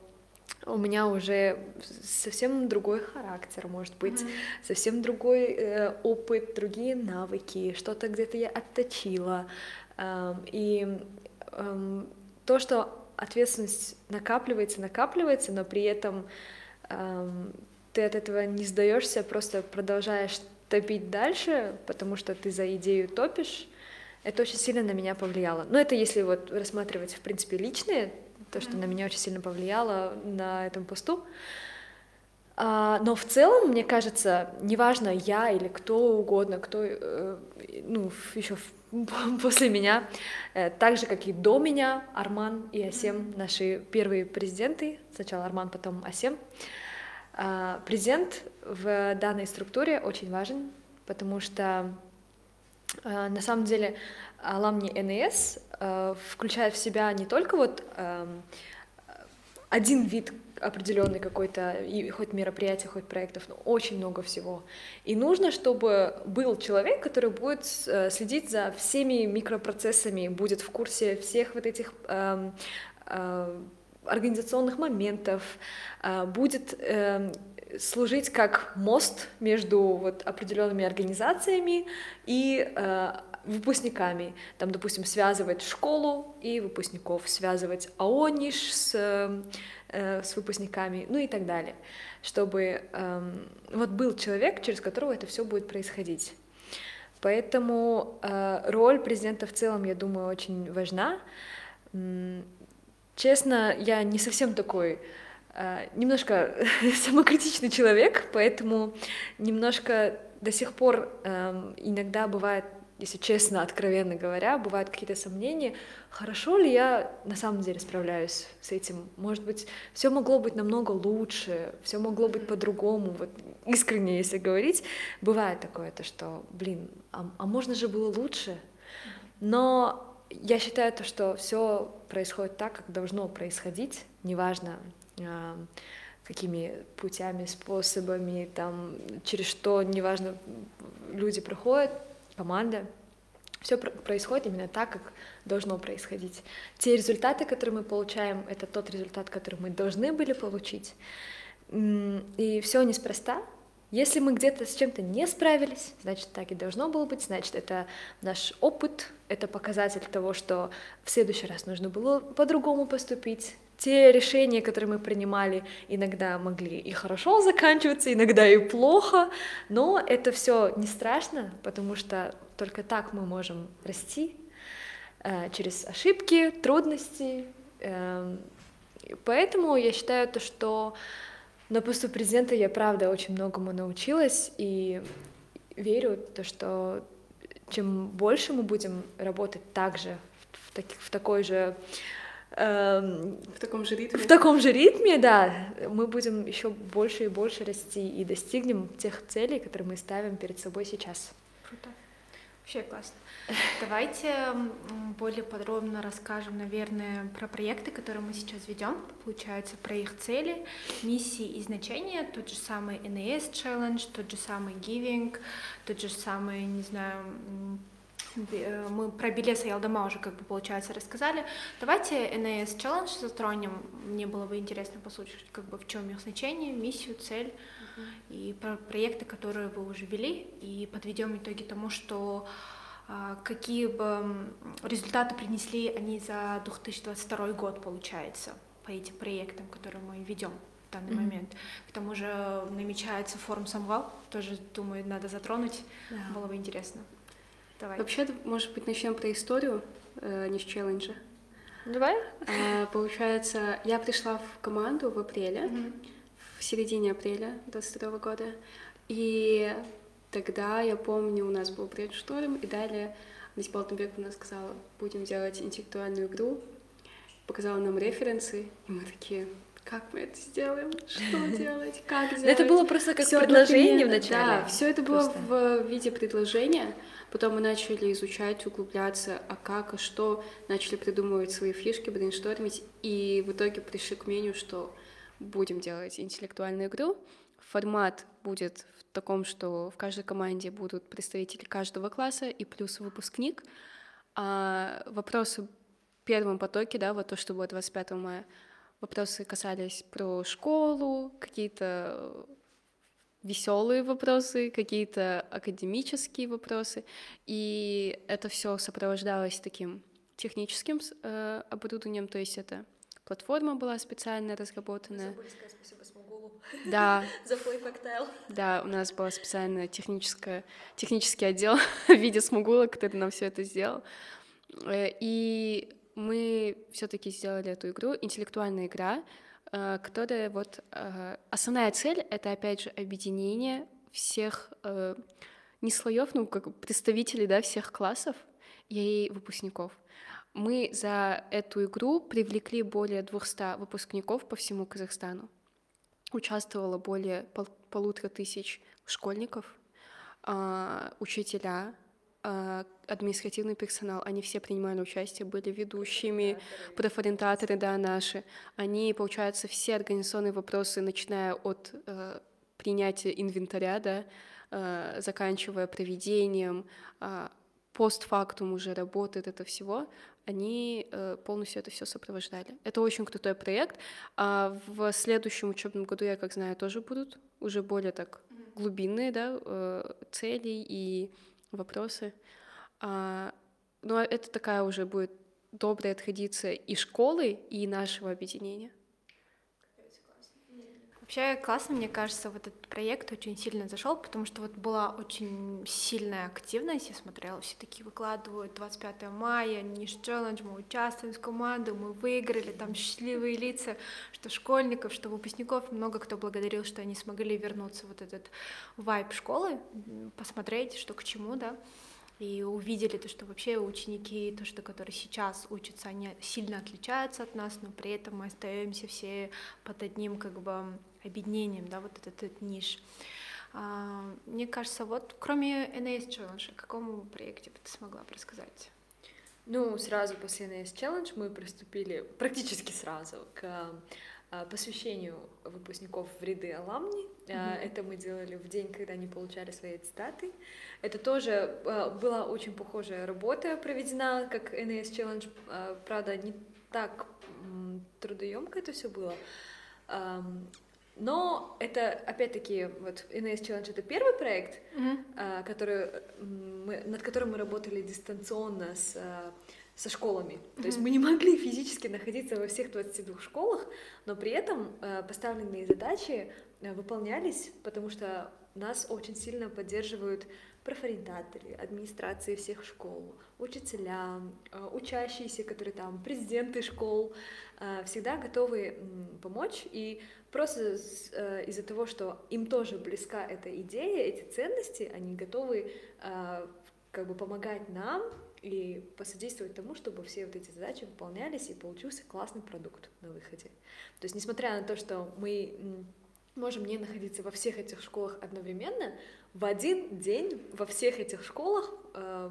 у меня уже совсем другой характер, может быть, совсем другой э, опыт, другие навыки, что-то где-то я отточила. Эм, и эм, то, что ответственность накапливается, накапливается, но при этом эм, ты от этого не сдаешься, просто продолжаешь топить дальше, потому что ты за идею топишь, это очень сильно на меня повлияло. Но это если вот рассматривать, в принципе, личные, то, что на меня очень сильно повлияло на этом посту. А, но в целом, мне кажется, неважно, я или кто угодно, кто, э, ну, еще после меня, э, так же, как и до меня, Арман и Асем, наши первые президенты, сначала Арман, потом Асем, а, Президент в данной структуре очень важен, потому что а, на самом деле Аламни НС а, включает в себя не только вот один вид определенный какой-то, и хоть мероприятий, хоть проектов, но очень много всего. И нужно, чтобы был человек, который будет э, следить за всеми микропроцессами, будет в курсе всех вот этих а, организационных моментов, а, будет эм, служить как мост между вот определенными организациями и э, выпускниками. Там, допустим, связывать школу и выпускников, связывать АОНИШ с, э, с выпускниками, ну и так далее, чтобы эм, вот был человек, через которого это все будет происходить. Поэтому э, роль президента в целом, я думаю, очень важна. Честно, я не совсем такой э, немножко самокритичный человек, поэтому немножко до сих пор эм, иногда бывает, если честно, откровенно говоря, бывают какие-то сомнения, хорошо ли я на самом деле справляюсь с этим. Может быть, все могло быть намного лучше, все могло быть по-другому. Вот искренне, если говорить, бывает такое, то что, блин, а, а можно же было лучше? Но я считаю то, что все происходит так, как должно происходить, неважно а, какими путями, способами, там, через что, неважно, люди проходят, команда, все происходит именно так, как должно происходить. Те результаты, которые мы получаем, это тот результат, который мы должны были получить. И все неспроста. Если мы где-то с чем-то не справились, значит, так и должно было быть, значит, это наш опыт, это показатель того, что в следующий раз нужно было по-другому поступить. Те решения, которые мы принимали, иногда могли и хорошо заканчиваться, иногда и плохо, но это все не страшно, потому что только так мы можем расти э, через ошибки, трудности. Эм, Поэтому я считаю то, что на посту президента я, правда, очень многому научилась и верю, то, что чем больше мы будем работать так же, в, таки- в такой же эм, в таком же ритме? в таком же ритме, да, мы будем еще больше и больше расти и достигнем тех целей, которые мы ставим перед собой сейчас. Круто. Вообще классно. Давайте более подробно расскажем, наверное, про проекты, которые мы сейчас ведем, получается, про их цели, миссии и значения, тот же самый NAS Challenge, тот же самый Giving, тот же самый, не знаю, э, мы про Белеса и Алдама уже, как бы, получается, рассказали. Давайте NAS Challenge затронем. Мне было бы интересно послушать, как бы, в чем их значение, миссию, цель и про проекты, которые вы уже вели, и подведем итоги тому, что а, какие бы результаты принесли они за 2022 год, получается, по этим проектам, которые мы ведем в данный mm-hmm. момент. К тому же намечается форум Самвал, тоже, думаю, надо затронуть, да. было бы интересно. Давай. Вообще, может быть, начнем про историю, э, не с челленджа. Давай. А, получается, я пришла в команду в апреле, mm-hmm. Середине апреля 22 года, и тогда, я помню, у нас был brainstorm, и далее Настя Балтенбековна сказала, будем делать интеллектуальную игру, показала нам референсы, и мы такие, как мы это сделаем, что делать, как сделать. Это было просто как всё предложение вначале. Да, все это было в виде предложения. Потом мы начали изучать, углубляться, а как, а что, начали придумывать свои фишки, брейнштормить, и в итоге пришли к мнению, что будем делать интеллектуальную игру. Формат будет в таком, что в каждой команде будут представители каждого класса и плюс выпускник. А вопросы в первом потоке, да, вот то, что было 25 мая, вопросы касались про школу, какие-то веселые вопросы, какие-то академические вопросы, и это все сопровождалось таким техническим э, оборудованием, то есть это платформа была специально разработанная. Забыли сказать спасибо Смогулу. Да. За Cocktail. Да, у нас была специальная техническая, технический отдел в виде Смогула, который нам все это сделал. Э, и мы все-таки сделали эту игру, интеллектуальная игра, Э, которая вот э, основная цель это опять же объединение всех не слоев, ну как представителей да всех классов и выпускников. Мы за эту игру привлекли более 200 выпускников по всему Казахстану. Участвовало более пол полутора тысяч школьников, а, учителя, а, административный персонал, они все принимали участие, были ведущими, профориентаторы, да, наши. Они, получается, все организационные вопросы, начиная от э, принятия инвентаря, да, э, заканчивая проведением, э, постфактум уже работает это всего, они э, полностью это все сопровождали. Это очень крутой проект. А в следующем учебном году, я как знаю, тоже будут уже более так глубинные да, э, цели и вопросы. А, но это такая уже будет добрая традиция и школы, и нашего объединения. Вообще классно, мне кажется, вот этот проект очень сильно зашел, потому что вот была очень сильная активность, я смотрела, все такие выкладывают 25 мая, Ниш Челлендж, мы участвуем с командой, мы выиграли, там счастливые лица, что школьников, что выпускников, много кто благодарил, что они смогли вернуться вот этот вайб школы, посмотреть, что к чему, да, и увидели то, что вообще ученики, то, что которые сейчас учатся, они сильно отличаются от нас, но при этом мы остаемся все под одним как бы объединением, да, вот этот, этот ниш. А, мне кажется, вот кроме NAS Challenge, о каком проекте бы ты смогла рассказать? Ну, сразу после NAS Challenge мы приступили практически сразу к а, посвящению выпускников в ряды аламни. Mm-hmm. Это мы делали в день, когда они получали свои аттестаты. Это тоже была очень похожая работа проведена, как NAS Challenge. Правда, не так трудоемко это все было. Но это, опять-таки, вот NAS Challenge — это первый проект, mm-hmm. который мы, над которым мы работали дистанционно с со школами. Mm-hmm. То есть мы не могли физически находиться во всех 22 школах, но при этом э, поставленные задачи выполнялись, потому что нас очень сильно поддерживают профориентаторы, администрации всех школ, учителя, э, учащиеся, которые там, президенты школ, э, всегда готовы помочь. И просто э, из-за того, что им тоже близка эта идея, эти ценности, они готовы как бы помогать нам и посодействовать тому, чтобы все вот эти задачи выполнялись и получился классный продукт на выходе. То есть, несмотря на то, что мы можем не находиться во всех этих школах одновременно, в один день во всех этих школах э,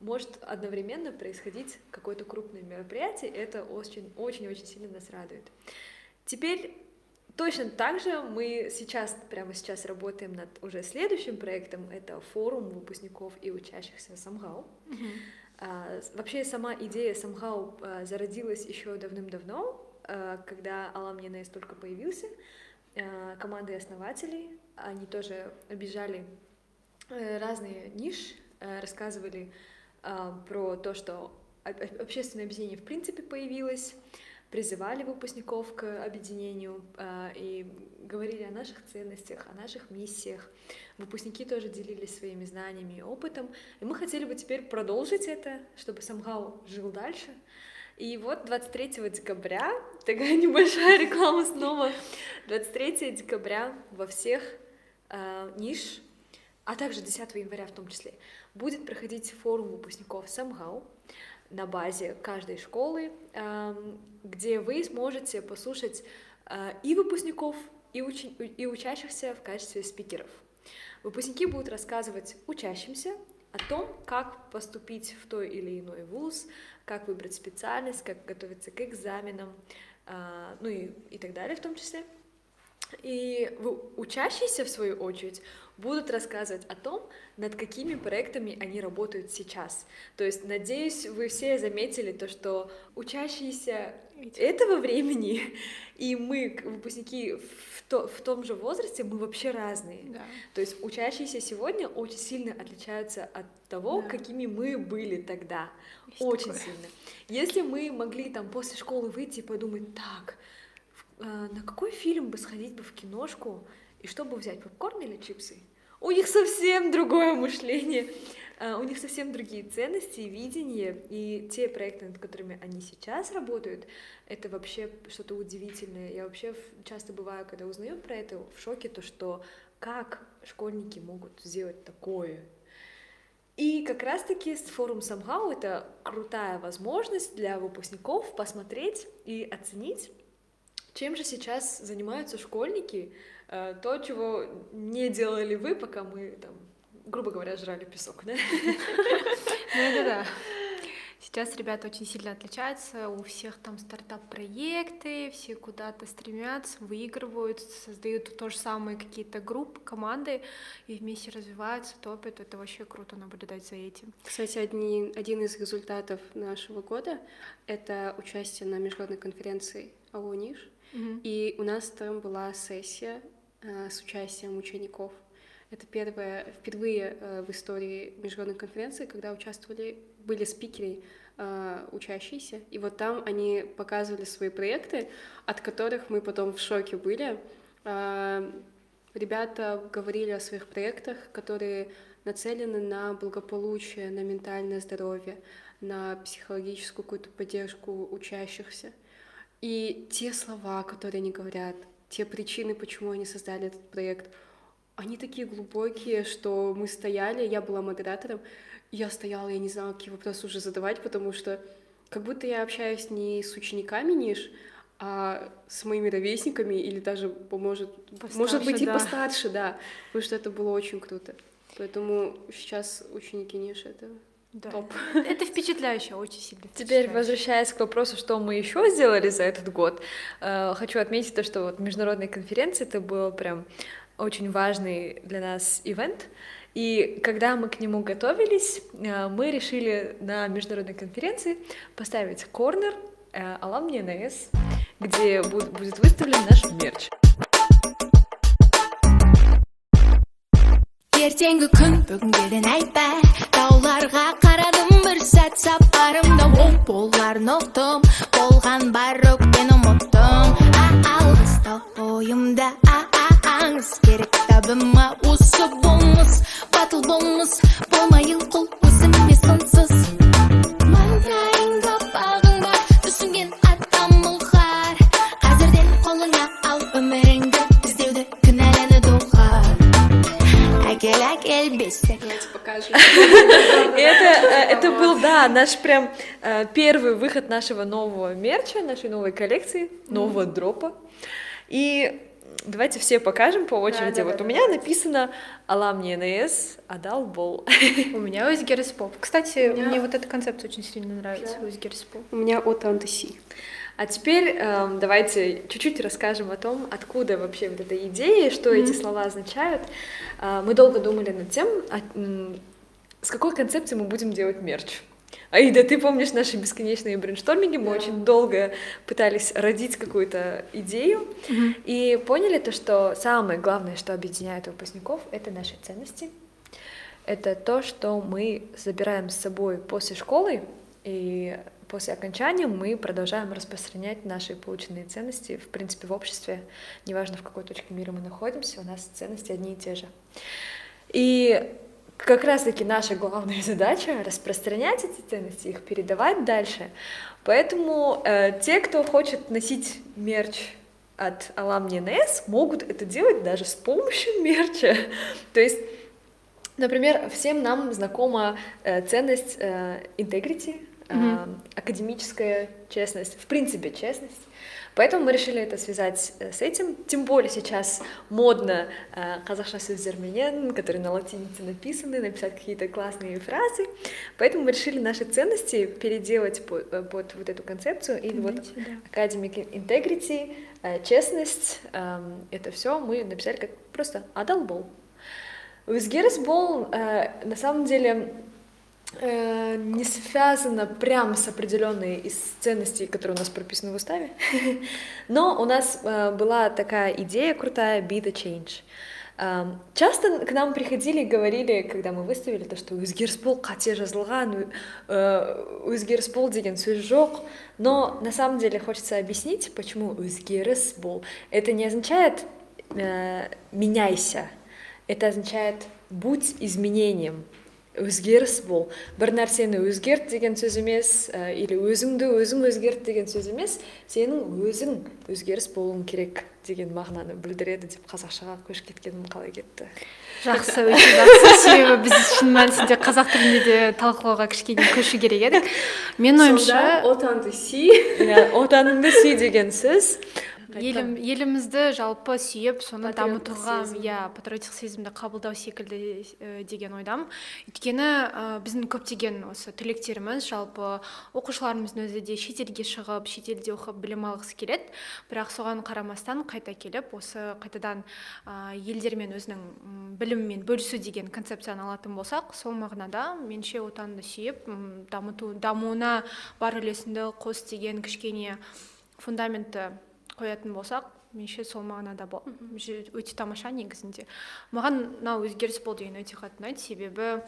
может одновременно происходить какое-то крупное мероприятие, это очень-очень-очень сильно нас радует. Теперь Точно так же мы сейчас, прямо сейчас работаем над уже следующим проектом, это форум выпускников и учащихся Самгау. А, Вообще сама идея Самгау а, зародилась еще давным-давно, а, когда Аламнинес только появился. А, Командой основателей, они тоже обижали э, разные ниш, э, рассказывали про то, что об- об- общественное объединение в принципе появилось, призывали выпускников к объединению и говорили о наших ценностях, о наших миссиях. Выпускники тоже делились своими знаниями и опытом. И мы хотели бы теперь продолжить это, чтобы Самгау жил дальше. И вот 23 декабря, такая небольшая реклама снова, 23 декабря во всех а, ниш, а также 10 января в том числе, будет проходить форум выпускников Самгау на базе каждой школы, ам, где вы сможете послушать а, и выпускников, и, учи- и учащихся в качестве спикеров. Выпускники будут рассказывать учащимся о том, как поступить в той или иной вуз, как выбрать специальность, как готовиться к экзаменам, а, ну и, и так далее в том числе. И учащиеся, в свою очередь, будут рассказывать о том, над какими проектами они работают сейчас. То есть, надеюсь, вы все заметили то, что учащиеся этого времени и мы, выпускники в, то- в том же возрасте, мы вообще разные. Да. То есть учащиеся сегодня очень сильно отличаются от того, Да. какими мы были тогда. Есть очень такое. сильно. Если мы могли там после школы выйти и подумать, так, а, на какой фильм бы сходить бы в киношку, и что бы взять, попкорн или чипсы? У них совсем другое мышление, у них совсем другие ценности и видения, и те проекты, над которыми они сейчас работают, это вообще что-то удивительное. Я вообще часто бываю, когда узнаю про это, в шоке, то что как школьники могут сделать такое, и как раз-таки форум Somehow это крутая возможность для выпускников посмотреть и оценить, чем же сейчас занимаются школьники, э, то, чего не делали вы, пока мы там, грубо говоря, жрали песок, да? Ну это да. Сейчас ребята очень сильно отличаются, у всех там стартап-проекты, все куда-то стремятся, выигрывают, создают то же самое какие-то группы, команды и вместе развиваются, топят. Это вообще круто наблюдать за этим. Кстати, одни, один из результатов нашего года — это участие на международной конференции АОНИШ. И у нас там была сессия э, с участием учеников. Это первое, впервые э, в истории международной конференции, когда участвовали, были спикеры э, учащиеся, и вот там они показывали свои проекты, от которых мы потом в шоке были. Э, Ребята говорили о своих проектах, которые нацелены на благополучие, на ментальное здоровье, на психологическую какую-то поддержку учащихся. И те слова, которые они говорят, те причины, почему они создали этот проект, они такие глубокие, что мы стояли, я была модератором, и я стояла, я не знала, какие вопросы уже задавать, потому что как будто я общаюсь не с учениками ниш, а с моими ровесниками или даже, может, может быть, и да. постарше, да, потому что это было очень круто. Поэтому сейчас ученики ниш — это Да. топ. Это впечатляюще, очень сильно Теперь, возвращаясь к вопросу, что мы еще сделали за этот год, э, хочу отметить то, что вот международная конференция это был прям очень важный для нас ивент. И когда мы к нему готовились, э, мы решили на международной конференции поставить корнер э, Аламния НС, где буд- будет выставлен наш мерч. ертеңгі күн бүгінгеден айтпай тауларға қарадым бір сәт сапарымда ол боларын ұқтым болған бар өкпені ұмыттым а алғыста ойымда а а аңыз керек табыма осы болмыс батыл болмыс болмайын құл өзіме сынсыз маңдайыңда бағың бар түсінген адам ұғар қазірден қолыңа ал өміріңді іздеуді кінәләні доғар әкел әкел бесік Давайте покажем. И это, э, это был, да, наш прям э, первый выход нашего нового мерча, нашей новой коллекции, нового дропа. И давайте все покажем по очереди. да, вот да, у меня написано Аламни НС, Адал Бол. У меня Узгерс Поп. Кстати, мне вот эта концепция очень сильно нравится, Узгерс Поп. У меня от Антоси. А теперь эм, давайте чуть-чуть расскажем о том, откуда вообще вот эта идея, что эти слова означают. А, мы долго думали над тем, а, с какой концепцией мы будем делать мерч. Аида, ты помнишь наши бесконечные брейншторминги? Мы очень долго пытались родить какую-то идею и поняли то, что самое главное, что объединяет выпускников, это наши ценности. Это то, что мы забираем с собой после школы, и после окончания мы продолжаем распространять наши полученные ценности, в принципе, в обществе. Неважно, в какой точке мира мы находимся, у нас ценности одни и те же. И как раз-таки наша главная задача распространять эти ценности, их передавать дальше. Поэтому э, те, кто хочет носить мерч от Аламни НС, могут это делать даже с помощью мерча. То есть, например, всем нам знакома э, ценность э, integrity, э, академическая честность, в принципе честность. Поэтому мы решили это связать э, с этим. Тем более сейчас модно э, казахша сөздерменен, которые на латинице написаны, написать какие-то классные фразы. Поэтому мы решили наши ценности переделать под, э, под вот эту концепцию. И вот Academic Integrity, честность, эм, это все мы написали как просто Адалбол. Э, на самом деле э, не связано прям с определенной из ценностей, которые у нас прописаны в уставе, но у нас э, была такая идея крутая «Be the change». Эм, Часто к нам приходили и говорили, когда мы выставили то, что өзгеріспол қате жазылған, э, өзгеріспол деген сөз жоқ, но на самом деле хочется объяснить, почему өзгеріспол. Это не означает э, «меняйся», это означает «будь изменением», өзгеріс бол бір нәрсені өзгерт деген сөз емес ә, или өзіңді өзің өзгерт деген сөз емес сенің өзің өзгеріс болуың керек деген мағынаны білдіреді деп қазақшаға көшіп кеткенім қалай кетті. Жақсы өте жақсы. Себебі біз шын мәнісінде қазақ тілінде де талқылауға кішкене көшу керек едік. Менің ойымша от Антоси. иә отаныңды сүй деген сөз. Елім, елімізді жалпы сүйіп соны дамытуға иә патриоттық сезімді қабылдау секілді э, деген ойдамын өйткені ә, біздің көптеген осы түлектеріміз жалпы оқушыларымыздың өзі де шетелге шығып шетелде оқып білім алғысы келеді. Бірақ соған қарамастан қайта келіп осы қайтадан ә, елдермен өзінің білімімен бөлісу деген концепцияны алатын болсақ сол мағынада меніңше отанды сүйіп дамыту дамуына бар үлесімді қос деген кішкене фундаментті қоятын болсақ меніңше сол мағынада бол өте тамаша негізінде. Маған мынау өзгеріс бол деген өте қатты ұнайды. Себебі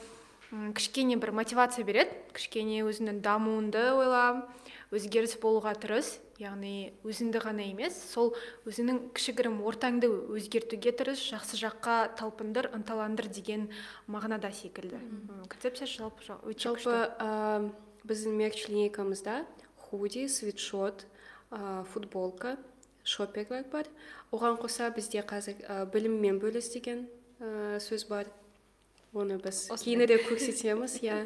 кішкене бір мотивация береді. Кішкене өзіңнің дамуыңды ойла өзгеріс болуға тырыс. Яғни өзіңді ғана емес сол өзіңнің кішігірім ортаңды өзгертуге тырыс жақсы жаққа талпындыр ынталандыр деген мағынада секілді. Концепция жалпы жа- өте Жалпы ә, біздің мерч линейкамызда худи, свитшот, ә, футболка, шопперлер бар. Оған қоса бізде қазір ә, біліммен бөліс деген ә, сөз бар. Оны біз кейінірек көрсетеміз, иә.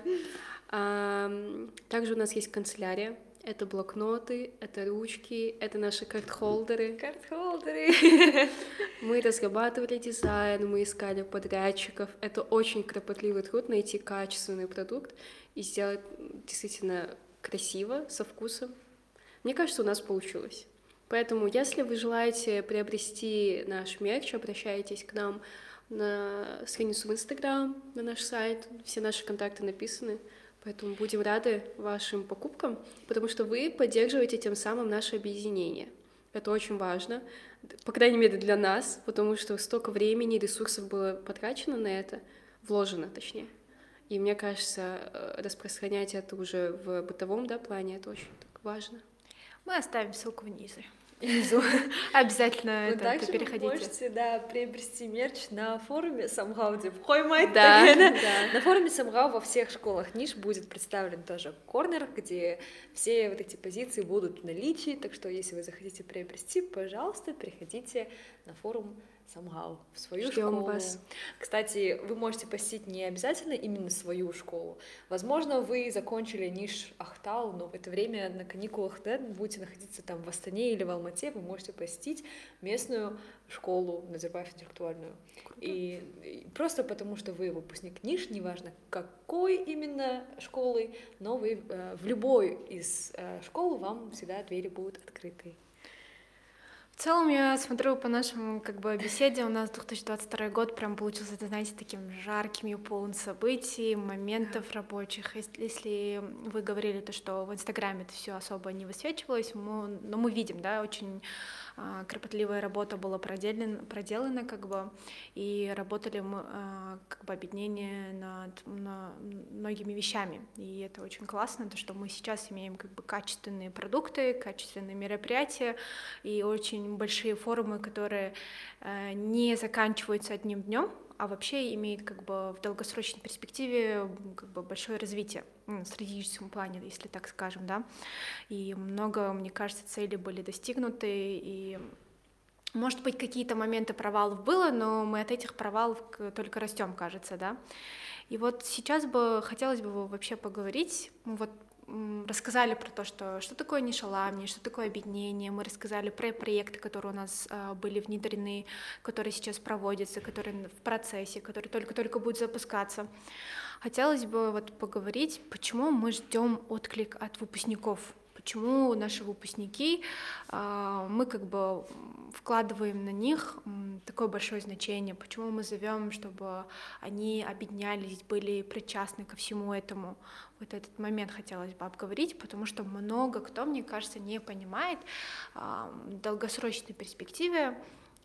Ам, Также у нас есть канцелярия. Это блокноты, это ручки, это наши карт-холдеры. Карт-холдеры. Мы разрабатывали дизайн, мы искали подрядчиков. Это очень кропотливый труд найти качественный продукт и сделать действительно красиво, со вкусом. Мне кажется, у нас получилось. Поэтому, если вы желаете приобрести наш мерч, обращайтесь к нам на страницу в Инстаграм, на наш сайт. Все наши контакты написаны. Поэтому будем рады вашим покупкам, потому что вы поддерживаете тем самым наше объединение. Это очень важно, по крайней мере для нас, потому что столько времени, ресурсов было потрачено на это, вложено точнее. И мне кажется, э, распространять это уже в бытовом да, плане, это очень так важно. мы оставим ссылку внизу внизу. Обязательно Вы это, также переходите. можете, да, приобрести мерч на форуме Самгау деп қоймайды Да, да. На форуме Самгау во всех школах ниш будет представлен тоже корнер, где все вот эти позиции будут в наличии, так что если вы захотите приобрести, пожалуйста, приходите на форум somehow в свою Ждём школу. вас. Кстати, вы можете посетить не обязательно именно свою школу. Возможно, вы закончили ниш Ахтау, но в это время на каникулах да, будете находиться там в Астане или в Алмате, вы можете посетить местную школу Назарбаев интеллектуальную. И, и просто потому, что вы выпускник ниш, неважно какой именно школы, но вы э, в любой из э, школ вам всегда двери будут открыты. В целом, я смотрю по нашему как бы беседе, у нас 2022 год прям получился, это, знаете, таким жарким и полон событий, моментов рабочих. Если вы говорили то, что в Инстаграме это все особо не высвечивалось, мы, но мы видим, да, очень а, кропотливая работа была проделана, проделана, как бы, и работали мы а, как бы объединение над, на многими вещами. И это очень классно, то, что мы сейчас имеем как бы качественные продукты, качественные мероприятия и очень большие форумы, которые э, не заканчиваются одним днем, а вообще имеет как бы в долгосрочной перспективе как бы большое развитие ну, в стратегическом плане, если так скажем, да. И много, мне кажется, цели были достигнуты, и может быть, какие-то моменты провалов было, но мы от этих провалов только растем, кажется, да. И вот сейчас бы хотелось бы вообще поговорить, ну, вот рассказали про то, что, что такое нишаламни, что такое объединение, мы рассказали про проекты, которые у нас а, были внедрены, которые сейчас проводятся, которые в процессе, которые только-только будут запускаться. Хотелось бы вот поговорить, почему мы ждем отклик от выпускников почему наши выпускники, а, мы как бы вкладываем на них такое большое значение, почему мы зовем, чтобы они объединялись, были причастны ко всему этому. Вот этот момент хотелось бы обговорить, потому что много кто, мне кажется, не понимает а, в долгосрочной перспективе,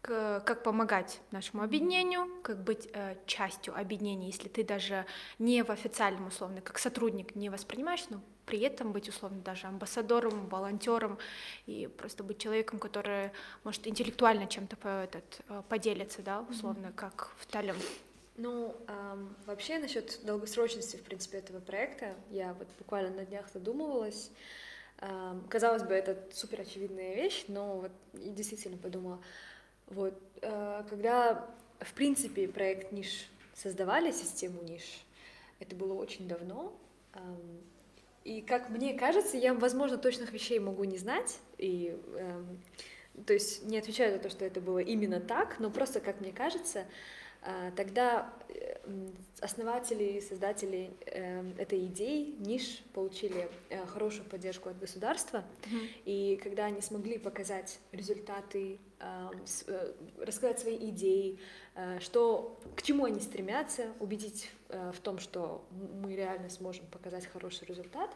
как помогать нашему объединению, как быть э, частью объединения, если ты даже не в официальном условно, как сотрудник не воспринимаешь, но при этом быть условно даже амбассадором, волонтером и просто быть человеком, который может интеллектуально чем-то по этот, э, поделиться, да, условно, mm-hmm. как в Таллин. Ну, эм, вообще насчет долгосрочности, в принципе, этого проекта, я вот буквально на днях задумывалась. Эм, казалось бы, это супер очевидная вещь, но вот действительно подумала, вот, э, когда, в принципе, проект Ниш создавали, систему Ниш, это было очень давно, и как мне кажется, я, возможно, точных вещей могу не знать, и, то есть не отвечаю за то, что это было именно так, но просто, как мне кажется, тогда э, основатели и создатели эм, этой идеи, ниш, получили э, хорошую поддержку от государства, mm-hmm. и когда они смогли показать результаты, эм, э, рассказать свои идеи, что, к чему они стремятся, убедить в том, что мы реально сможем показать хороший результат,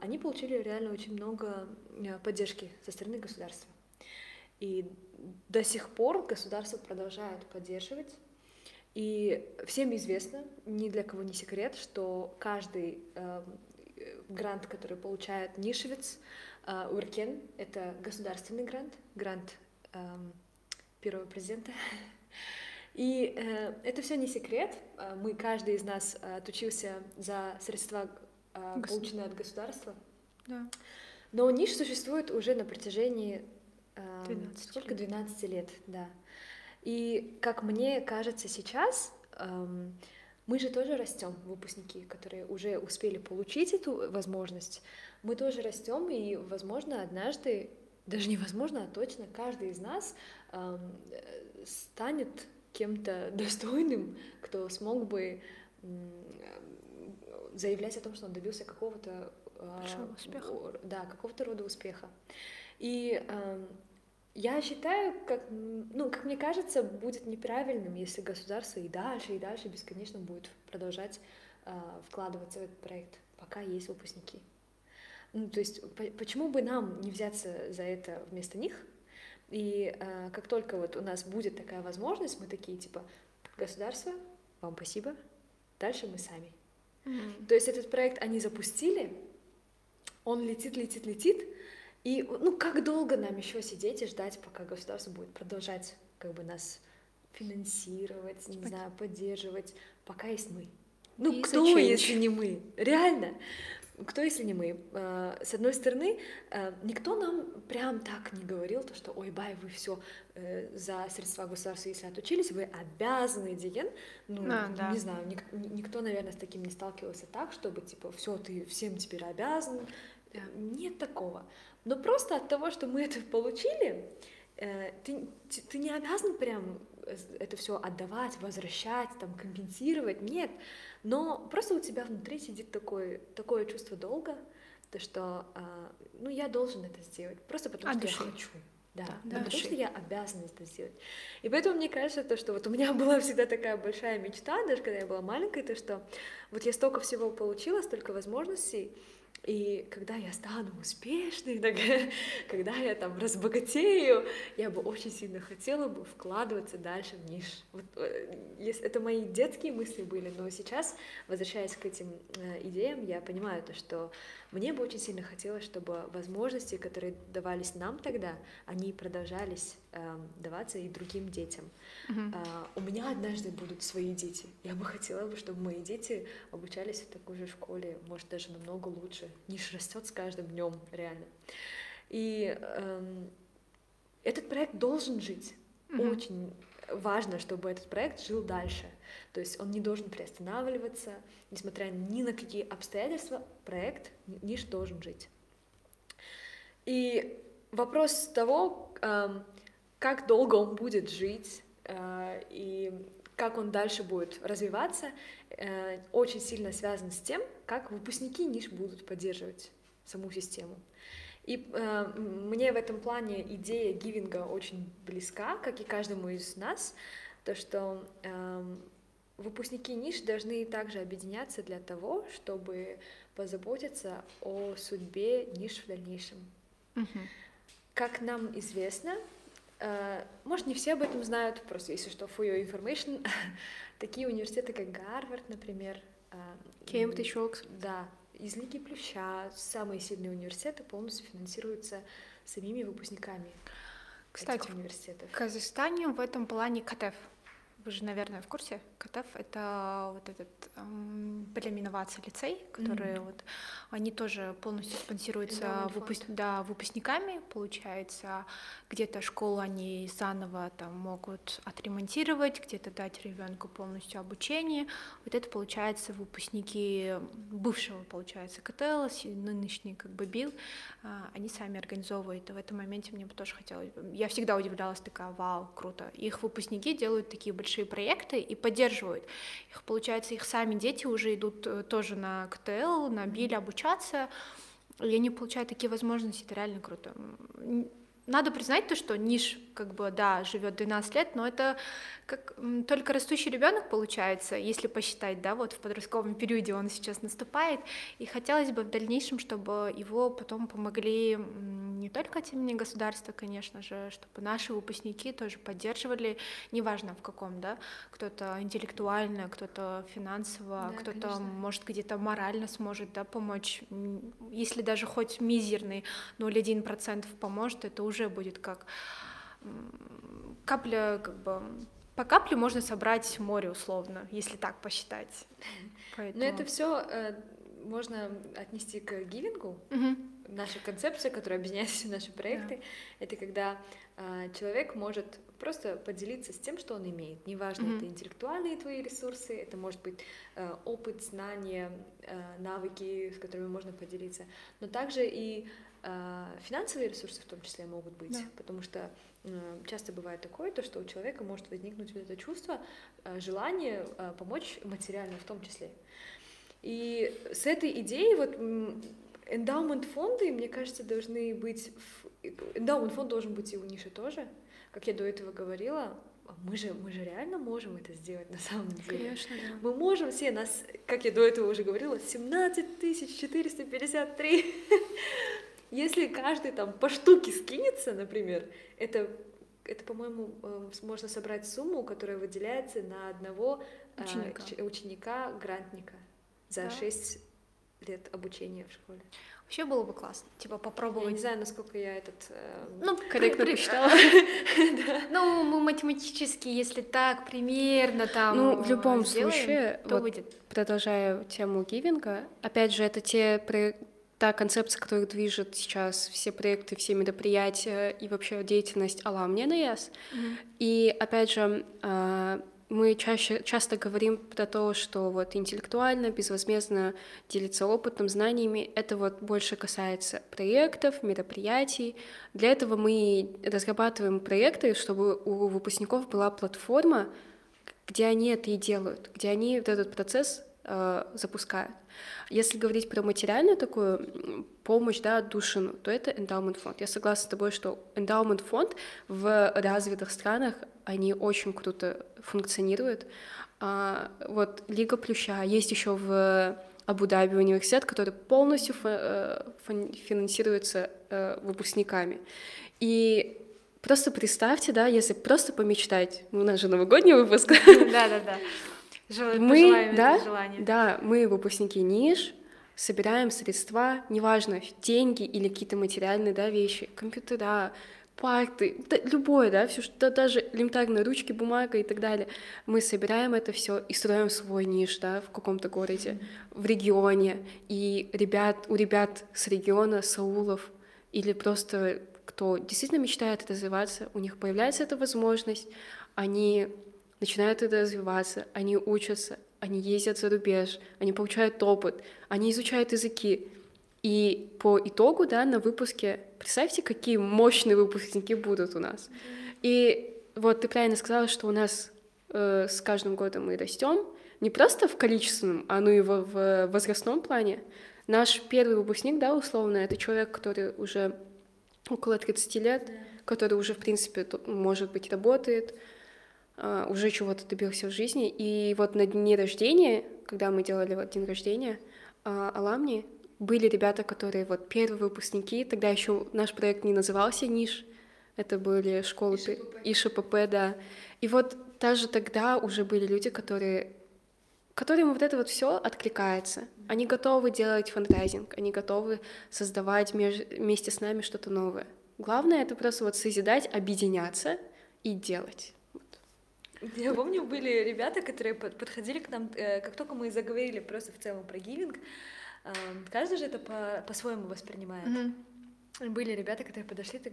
они получили реально очень много поддержки со стороны государства. И до сих пор государство продолжает поддерживать. И всем известно, ни для кого не секрет, что каждый э, грант, который получает Нишевец, э, Уркен, это государственный грант, грант э, первого президента. И э, это все не секрет. Э, мы, каждый из нас э, отучился за средства, э, полученные от государства. Да. Но ниш существует уже на протяжении 12 сколько? 12 лет, да. И как мне кажется сейчас, эм, мы же тоже растем, выпускники, которые уже успели получить эту возможность. Мы тоже растем, и, возможно, однажды, даже невозможно, а точно, каждый из нас эм, станет кем-то достойным, кто смог бы заявлять о том, что он добился какого-то Большого успеха. Да, какого-то рода успеха. И э, я считаю, как, ну, как мне кажется, будет неправильным, если государство и дальше, и дальше бесконечно будет продолжать э, вкладываться в этот проект, пока есть выпускники. Ну, то есть, по почему бы нам не взяться за это вместо них? И э, как только вот у нас будет такая возможность, мы такие типа государство, вам спасибо, дальше мы сами. Mm -hmm. То есть этот проект они запустили, он летит, летит, летит, и ну как долго нам еще сидеть и ждать, пока государство будет продолжать как бы нас финансировать, не знаю, поддерживать, пока есть мы. Ну и кто, если не мы? Реально. кто, если не мы? Э, с одной стороны, э, никто нам прям так не говорил, то, что, ой, бай, вы все за средства государства, если отучились, вы обязаны деген. Ну, А, да. не знаю, ник- никто, наверное, с таким не сталкивался так, чтобы, типа, все, ты всем теперь обязан. Нет такого. Но просто от того, что мы это получили, э, ты, ты- не обязан прям э, это все отдавать, возвращать, там, компенсировать, нет. Но просто у тебя внутри сидит такое, такое чувство долга, то что, а, ну, я должен это сделать, просто потому От что души. я хочу. Да, Да, потому что я обязана это сделать. И поэтому мне кажется, то, что вот у меня была всегда такая большая мечта, даже когда я была маленькой, то что вот я столько всего получила, столько возможностей, и когда я стану успешной, когда я там разбогатею, я бы очень сильно хотела бы вкладываться дальше в ниш. Вот, э, это мои детские мысли были, но сейчас, возвращаясь к этим э, идеям, я понимаю то, что мне бы очень сильно хотелось, чтобы возможности, которые давались нам тогда, они продолжались даваться и другим детям. А, у меня однажды будут свои дети. Я бы хотела бы, чтобы мои дети обучались в такой же школе, может даже намного лучше. Ниш растет с каждым днем, реально. И эм, этот проект должен жить. Очень важно, чтобы этот проект жил дальше. То есть он не должен приостанавливаться, несмотря ни на какие обстоятельства, проект Ниш должен жить. И вопрос того, эм, как долго он будет жить э, и как он дальше будет развиваться, э, очень сильно связан с тем, как выпускники ниш будут поддерживать саму систему. И э, мне в этом плане идея гивинга очень близка, как и каждому из нас, то что эм, выпускники ниш должны также объединяться для того, чтобы позаботиться о судьбе ниш в дальнейшем. Как нам известно, э, может, не все об этом знают, просто если что, for your information, такие университеты, как Гарвард, например, э, Кембридж, Оксфорд. да, из Лиги Плюща, самые сильные университеты полностью финансируются самими выпускниками Кстати, этих университетов. В Казахстане в этом плане КТФ. Вы же, наверное, в курсе. КТФ — это вот этот эм, переименоваться лицей, которые вот, они тоже полностью спонсируются выпуск- да, выпускниками, получается. Где-то школу они заново там могут отремонтировать, где-то дать ребенку полностью обучение. Вот это, получается, выпускники бывшего, получается, КТЛ, нынешний как бы БИЛ, а, они сами организовывают. И в этом моменте мне бы тоже хотелось... бы- Я всегда удивлялась, такая, вау, круто. Их выпускники делают такие большие проекты и поддерживают. Их, получается, их сами дети уже идут э, тоже на КТЛ, на БИЛ обучаться, и они получают такие возможности, это реально круто. Надо признать то, что Ниш, как бы, да, живет 12 лет, но это как только растущий ребенок получается, если посчитать, да, вот в подростковом периоде он сейчас наступает, и хотелось бы в дальнейшем, чтобы его потом помогли не только от имени государства, конечно же, чтобы наши выпускники тоже поддерживали, неважно в каком, да, кто-то интеллектуально, кто-то финансово, Да, кто-то, конечно. может, где-то морально сможет, да, помочь, если даже хоть мизерный 0,1% поможет, это уже будет как капля, как бы, по капле можно собрать море условно, если так посчитать. Поэтому... Но это все можно отнести к гивингу. Мгм. Наша концепция, которая объединяет все наши проекты, это когда э, человек может просто поделиться с тем, что он имеет. Неважно, Мгм. это интеллектуальные твои ресурсы, это может быть э, опыт, знания, э, навыки, с которыми можно поделиться, но также и э, финансовые ресурсы в том числе могут быть, Да. потому что э, часто бывает такое, то, что у человека может возникнуть вот это чувство, э, желание э, помочь материально в том числе. И с этой идеей вот эндаумент фонды, мне кажется, должны быть... Эндаумент фонд должен быть и у Ниши тоже. Как я до этого говорила, мы же, мы же реально можем это сделать на самом деле. Конечно, да. Мы можем все, нас, как я до этого уже говорила, 17 453. Если каждый там по штуке скинется, например, это, это по-моему, э, можно собрать сумму, которая выделяется на одного э, Ученика. ч- ученика-грантника за Да. 6 лет обучения в школе. Вообще было бы классно, типа Я попробовать. не знаю, насколько я этот... э, Ну, Корректно при- посчитала. Ну, мы математически, если так, примерно там Ну, в э, любом случае, вот продолжая тему гивинга, опять же, это те та концепция, которая движет сейчас все проекты, все мероприятия и вообще деятельность Аламни на ЯС. И опять же, а, мы чаще, часто говорим про то, что вот интеллектуально, безвозмездно делиться опытом, знаниями. Это вот больше касается проектов, мероприятий. Для этого мы разрабатываем проекты, чтобы у выпускников была платформа, где они это и делают, где они вот этот процесс э, запускают. Если говорить про материальную такую помощь, да, отдушину, то это эндаумент фонд. Я согласна с тобой, что эндаумент фонд в развитых странах, они очень круто функционируют. А, вот Лига Плюща, есть еще в Абу-Даби университет, который полностью э, фин- финансируется э, выпускниками. И просто представьте, да, если просто помечтать, ну, у нас же новогодний выпуск, Да-да-да. Жел- мы, да, да, мы выпускники НИШ, собираем средства, неважно, деньги или какие-то материальные, да, вещи, компьютера, парты, да, любое, да, все, что даже элементарно ручки, бумага и так далее. Мы собираем это все и строим свой ниш, да, в каком-то городе, в регионе. И ребят, у ребят с региона, с аулов, или просто кто действительно мечтает развиваться, у них появляется эта возможность, они начинают это развиваться, они учатся, они ездят за рубеж, они получают опыт, они изучают языки. И по итогу, да, на выпуске, представьте, какие мощные выпускники будут у нас. И вот ты правильно сказала, что у нас э, с каждым годом мы растем, не просто в количественном, а ну и в, в возрастном плане. Наш первый выпускник, да, условно, это человек, который уже около 30 лет, который уже, в принципе, может быть, работает, уже чего-то добился в жизни. И вот на дне рождения, когда мы делали вот день рождения а, Аламни, были ребята, которые вот первые выпускники, тогда еще наш проект не назывался «Ниш», это были школы пе- ИШПП, да. И вот даже тогда уже были люди, которые которым вот это вот все откликается. Они готовы делать фандрайзинг, они готовы создавать меж- вместе с нами что-то новое. Главное это просто вот созидать, объединяться и делать. Я помню, были ребята, которые под- подходили к нам, э, как только мы заговорили просто в целом про гивинг, э, каждый же это по- по-своему воспринимает. Были ребята, которые подошли, так,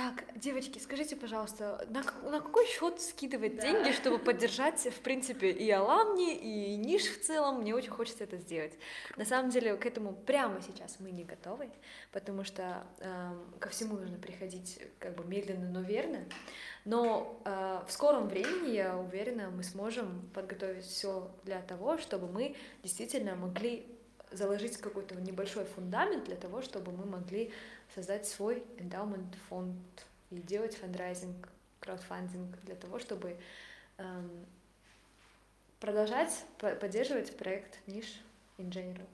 так, девочки, скажите, пожалуйста, на, на какой счет скидывать деньги, чтобы поддержать, в принципе, и Аламни, и Ниш в целом? Мне очень хочется это сделать. На самом деле, к этому прямо сейчас мы не готовы, потому что эм, ко всему нужно приходить как бы медленно, но верно. Но э, в скором времени, я уверена, мы сможем подготовить все для того, чтобы мы действительно могли заложить какой-то небольшой фундамент для того, чтобы мы могли создать свой эндаумент фонд и делать фандрайзинг, краудфандинг для того, чтобы эм, продолжать по- поддерживать проект Ниш in general.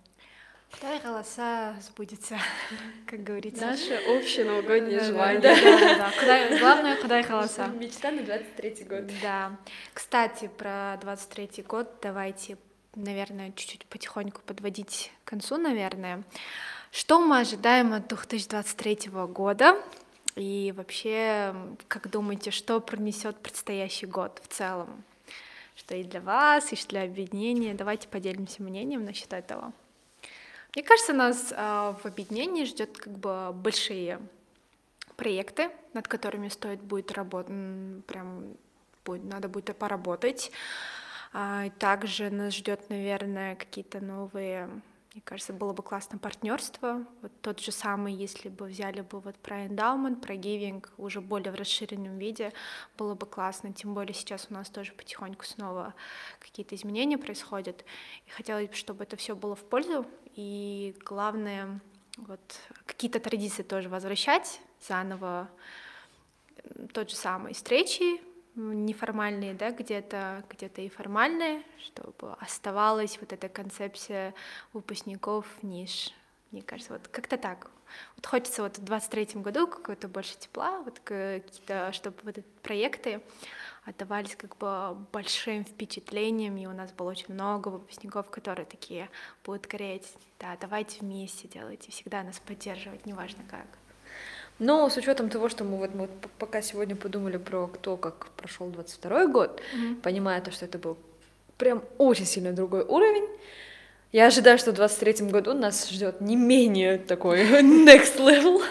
Құдай қаласа сбудется, как говорится. Наше общее новогоднее желание. да-да-да. Құдай- Главное, Құдай қаласа. Мечта на 23 год. Да. Кстати, про 23 год давайте, наверное, чуть-чуть потихоньку подводить к концу, наверное. Что мы ожидаем от 2023 года? И вообще, как думаете, что пронесет предстоящий год в целом? Что и для вас, и что для объединения. Давайте поделимся мнением насчет этого. Мне кажется, нас а, в объединении ждет как бы большие проекты, над которыми стоит будет работать, прям будет, надо будет поработать. А, также нас ждет, наверное, какие-то новые, мне кажется, было бы классно партнерство. Вот тот же самый, если бы взяли бы вот про эндаумент, про гивинг уже более в расширенном виде, было бы классно. Тем более сейчас у нас тоже потихоньку снова какие-то изменения происходят. И хотелось бы, чтобы это все было в пользу. И главное, вот какие-то традиции тоже возвращать заново. Тот же самый встречи неформальные, да, где-то где-то и формальные, чтобы оставалась вот эта концепция выпускников ниш Мне кажется, вот как-то так. Вот хочется вот в 23 году какое-то больше тепла, вот какие-то, чтобы вот эти проекты отдавались как бы большим впечатлением, и у нас было очень много выпускников, которые такие будут гореть, да, давайте вместе делайте, всегда нас поддерживать, неважно как. Но с учетом того, что мы вот мы пока сегодня подумали про то, как прошел 22 год, mm-hmm. понимая то, что это был прям очень сильно другой уровень, я ожидаю, что в 23 году нас ждет не менее такой next level.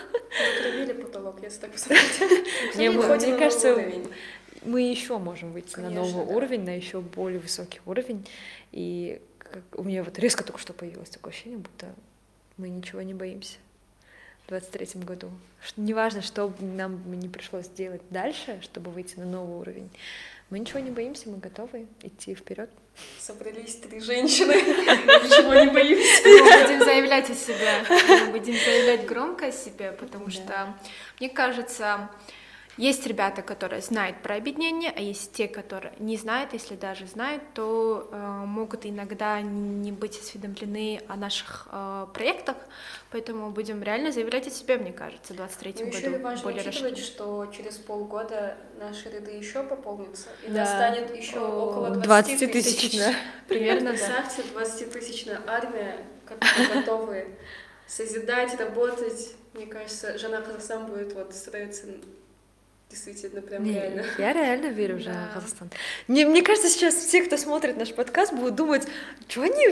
Пробили потолок, если так посмотреть. Мне кажется, мы еще можем выйти на новый уровень, на еще более высокий уровень. И у меня вот резко только что появилось такое ощущение, будто мы ничего не боимся в 23 году. Неважно, что нам не пришлось делать дальше, чтобы выйти на новый уровень. Мы ничего не боимся, мы готовы идти вперед. Собрались три женщины, ничего не боимся. Мы будем заявлять о себе, мы будем заявлять громко о себе, потому что, мне кажется, есть ребята, которые знают про объединение, а есть те, которые не знают, если даже знают, то э, могут иногда не быть осведомлены о наших э, проектах, поэтому будем реально заявлять о себе, мне кажется, в 23 ну, году. Еще важно более учитывать, расширенно. что через полгода наши ряды еще пополнятся, и да. нас станет еще О, около 20, 20 тысяч. тысяч да. Примерно, Представьте, 20-тысячная армия, которые готовы созидать, работать. Мне кажется, жена Казахстан будет вот строиться Действительно, прям не, реально. Я реально верю уже да. в Казахстан. Мне, мне кажется, сейчас все, кто смотрит наш подкаст, будут думать, что они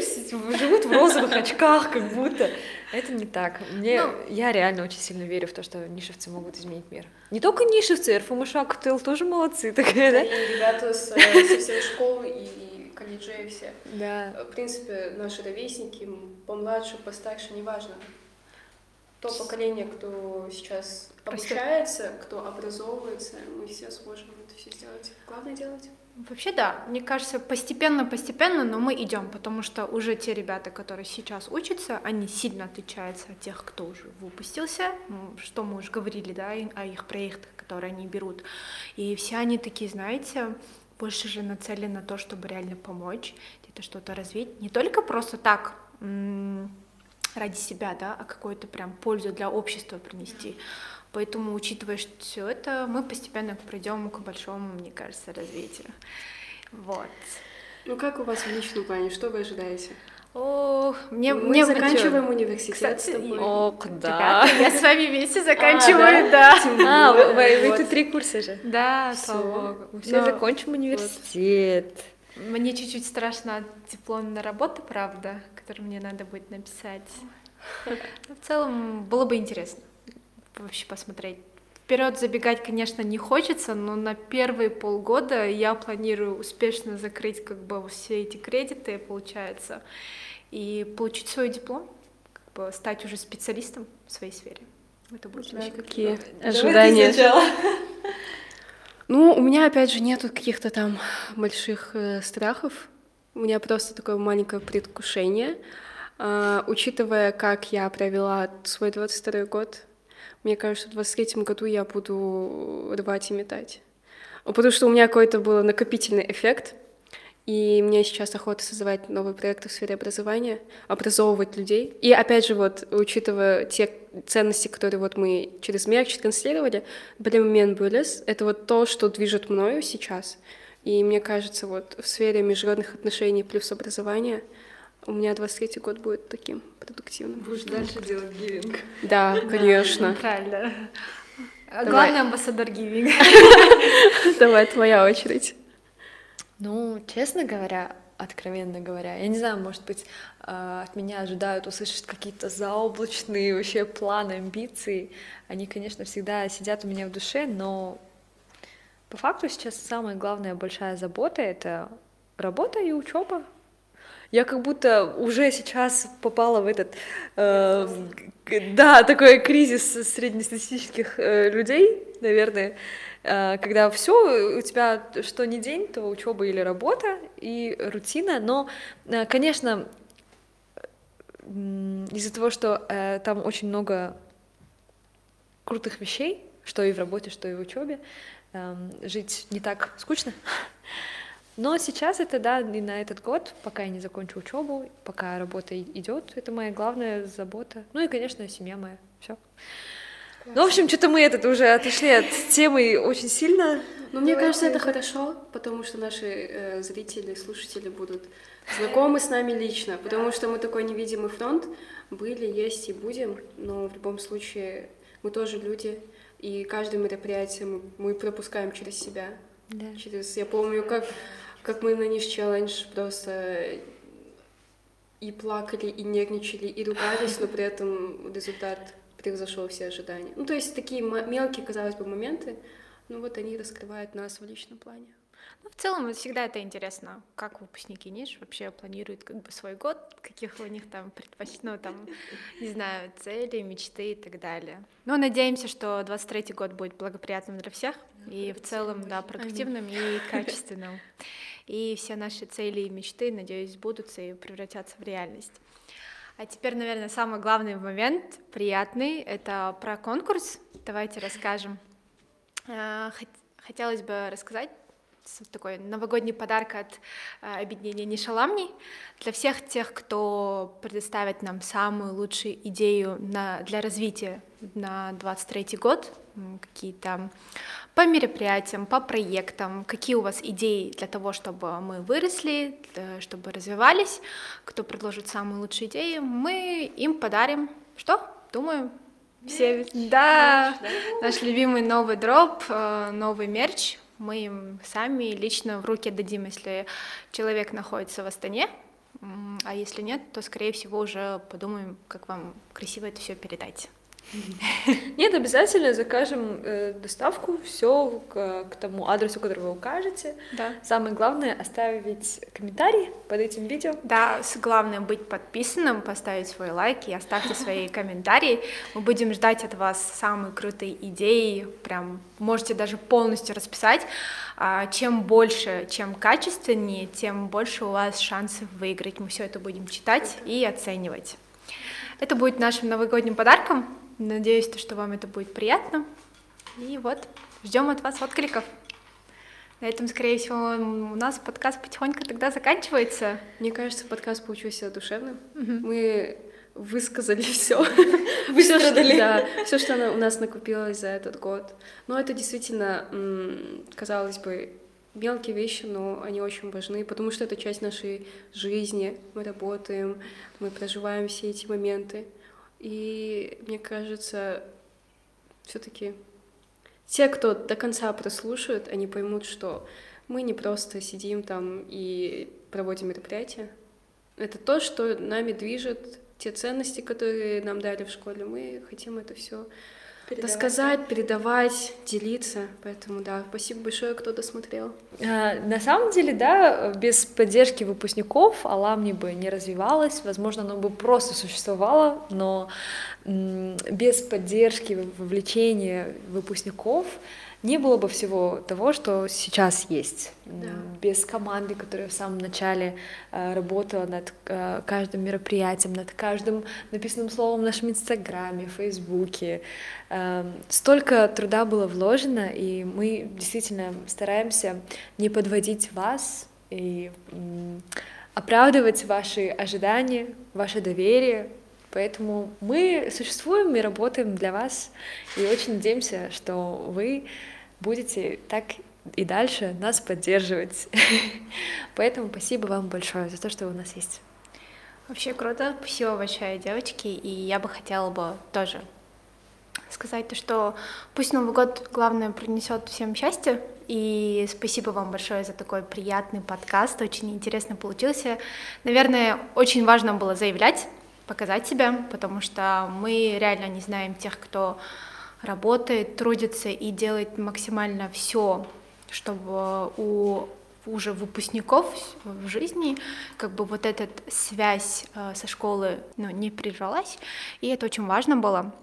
живут в розовых очках, как будто. Это не так. Мне, ну, я реально очень сильно верю в то, что нишевцы могут изменить мир. Не только нишевцы, РФМШ, КТЛ тоже молодцы. Такая, да? И ребята с, э, со всей школы и колледжей все. Да. В принципе, наши ровесники, помладше, постарше, неважно то поколение, кто сейчас обучается, кто образовывается, мы все сможем это все сделать. Главное делать. Вообще да, мне кажется, постепенно-постепенно, но мы идем, потому что уже те ребята, которые сейчас учатся, они сильно отличаются от тех, кто уже выпустился, что мы уже говорили, да, о их проектах, которые они берут. И все они такие, знаете, больше же нацелены на то, чтобы реально помочь, где-то что-то развить, не только просто так, ради себя, да, а какую-то прям пользу для общества принести. Поэтому, учитывая все это, мы постепенно пройдем к большому, мне кажется, развитию. Вот. Ну как у вас в личном плане? Что вы ожидаете? О, мне, мы мне заканчиваем университет Кстати, с тобой. О, да. Ребята, я с вами вместе заканчиваю, а, да. да. А, вы, вы, вы тут три курса же. Да, слава богу. Мы все Но... закончим университет. Вот. Мне чуть-чуть страшно дипломная работа, правда, которую мне надо будет написать. Но в целом было бы интересно вообще посмотреть. Вперед забегать, конечно, не хочется, но на первые полгода я планирую успешно закрыть как бы все эти кредиты, получается, и получить свой диплом, как бы стать уже специалистом в своей сфере. Это будет да, какие ожидания. Ну, у меня, опять же, нету каких-то там больших э, страхов. У меня просто такое маленькое предвкушение. Э, учитывая, как я провела свой 22 год, мне кажется, в 23 году я буду рвать и метать. Потому что у меня какой-то был накопительный эффект — и мне сейчас охота создавать новые проекты в сфере образования, образовывать людей. И опять же, вот, учитывая те ценности, которые вот мы через мерч транслировали, момент Булес — это вот то, что движет мною сейчас. И мне кажется, вот в сфере международных отношений плюс образования у меня 23-й год будет таким продуктивным. Будешь дальше делать гивинг. Да, конечно. Правильно. Главный амбассадор гивинг. Давай, твоя очередь. Ну, честно говоря, откровенно говоря, я не знаю, может быть, а, от меня ожидают услышать какие-то заоблачные вообще планы, амбиции. Они, конечно, всегда сидят у меня в душе, но по факту сейчас самая главная большая забота — это работа и учеба. Я как будто уже сейчас попала в этот, э, да, такой кризис среднестатистических э, людей, наверное, Э, когда все у тебя что не день, то учеба или работа и рутина, но, э, конечно, из-за того, что э, там очень много крутых вещей, что и в работе, что и в учебе, жить не так скучно. Но сейчас это, да, и на этот год, пока я не закончу учебу, пока работа идет, это моя главная забота. Ну и, конечно, семья моя. Все. Ну, в общем, что-то мы этот уже отошли от темы очень сильно. Ну, мне кажется, это хорошо, потому что наши э, зрители, слушатели будут знакомы с нами лично, потому что мы такой невидимый фронт были, есть и будем, но в любом случае мы тоже люди, и каждое мероприятие мы, мы пропускаем через себя. Да. Через, я помню, как, как мы на Ниш Челлендж просто и плакали, и нервничали, и ругались, но при этом результат превзошел все ожидания. Ну, то есть такие мелкие, казалось бы, моменты, ну вот они раскрывают нас в личном плане. Ну, в целом, всегда это интересно, как выпускники НИШ вообще планируют как бы свой год, каких у них там предпоч... ну, там, не знаю, цели, мечты и так далее. Но надеемся, что 23-й год будет благоприятным для всех и в целом, да, продуктивным и качественным. И все наши цели и мечты, надеюсь, сбудутся и превратятся в реальность. А теперь, наверное, самый главный момент, приятный, это про конкурс. Давайте расскажем. А, хотелось бы рассказать такой новогодний подарок от э, объединения Нишаламни для всех тех, кто предоставит нам самую лучшую идею на, для развития на 23 год, какие-то по мероприятиям, по проектам, какие у вас идеи для того, чтобы мы выросли, чтобы развивались, кто предложит самые лучшие идеи, мы им подарим что? Думаю, все, да, наш любимый новый дроп, э, новый мерч, мы им сами лично в руки дадим, если человек находится в Астане, а если нет, то, скорее всего, уже подумаем, как вам красиво это все передать. Нет, обязательно закажем э, доставку, все к, к тому адресу, который вы укажете. Да. Самое главное оставить комментарий под этим видео. Да, главное быть подписанным, поставить свой лайк и оставьте свои комментарии. Мы будем ждать от вас самые крутые идеи, прям можете даже полностью расписать. А, чем больше, чем качественнее, тем больше у вас шансов выиграть. Мы все это будем читать и оценивать. Это будет нашим новогодним подарком. Надеюсь, что вам это будет приятно. И вот, ждем от вас откликов. На этом, скорее всего, у нас подкаст потихоньку тогда заканчивается. Мне кажется, подкаст получился душевным. Угу. Мы высказали все. Все, что, да, все, что у нас накопилось за этот год. Но это действительно, казалось бы, мелкие вещи, но они очень важны, потому что это часть нашей жизни. Мы работаем, мы проживаем все эти моменты. И мне кажется, все-таки те, кто до конца прослушают, они поймут, что мы не просто сидим там и проводим мероприятия. Это то, что нами движет, те ценности, которые нам дали в школе. Мы хотим это все передавать. рассказать, передавать, делиться. Поэтому да, спасибо большое, кто досмотрел. А, на самом деле, да, без поддержки выпускников Аламни бы не развивалась, возможно, оно бы просто существовало, но без поддержки, вовлечения выпускников не было бы всего того, что сейчас есть. Да. Без команды, которая в самом начале э, работала над э, каждым мероприятием, над каждым написанным словом в нашем Инстаграме, Фейсбуке. Э, столько труда было вложено, и мы действительно стараемся не подводить вас и оправдывать ваши ожидания, ваше доверие, Поэтому мы существуем и работаем для вас, и очень надеемся, что вы будете так и дальше нас поддерживать. Поэтому спасибо вам большое за то, что у нас есть. Вообще круто, спасибо большое, девочки, и я бы хотела бы тоже сказать то, что пусть Новый год, главное, принесет всем счастье, и спасибо вам большое за такой приятный подкаст, очень интересно получился. Наверное, очень важно было заявлять, показать себя, потому что мы реально не знаем тех, кто работает, трудится и делает максимально все, чтобы у уже выпускников в жизни, как бы вот эта связь э, со школы ну, не прервалась, и это очень важно было.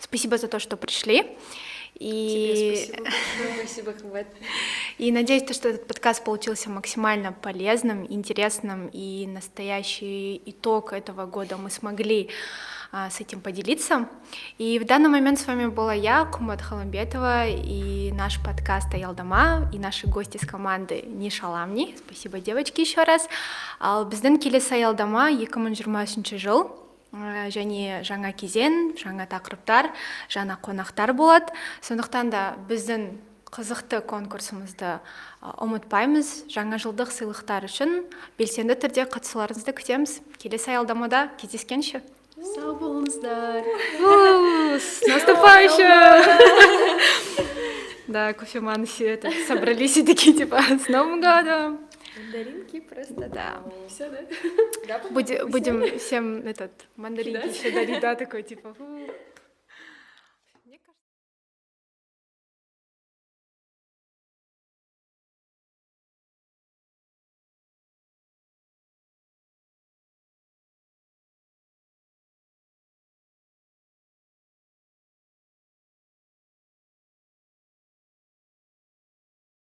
Спасибо за то, что пришли. И... Тебе спасибо спасибо, Хват. И надеюсь, то, что этот подкаст получился максимально полезным, интересным, и настоящий итог этого года мы смогли а, с этим поделиться. И в данный момент с вами была я, Кумат Халамбетова, и наш подкаст «Аялдама», и наши гости с команды Ниша Ламни. Спасибо, девочки, еще раз. Ал біздің келесі аялдама 2023 жыл Ә, және жаңа кезең жаңа тақырыптар жаңа қонақтар болады сондықтан да біздің қызықты конкурсымызды ұмытпаймыз жаңа жылдық сыйлықтар үшін белсенді түрде қатысуларыңызды күтеміз келесі аялдамада кездескенше Сау болыңыздар. С наступающим да кофеманы все это собрались и такие типа с новым годом Мандаринки просто, Да. Все, да? Будем, будем всем этот мандаринки еще дарить, да, такой типа.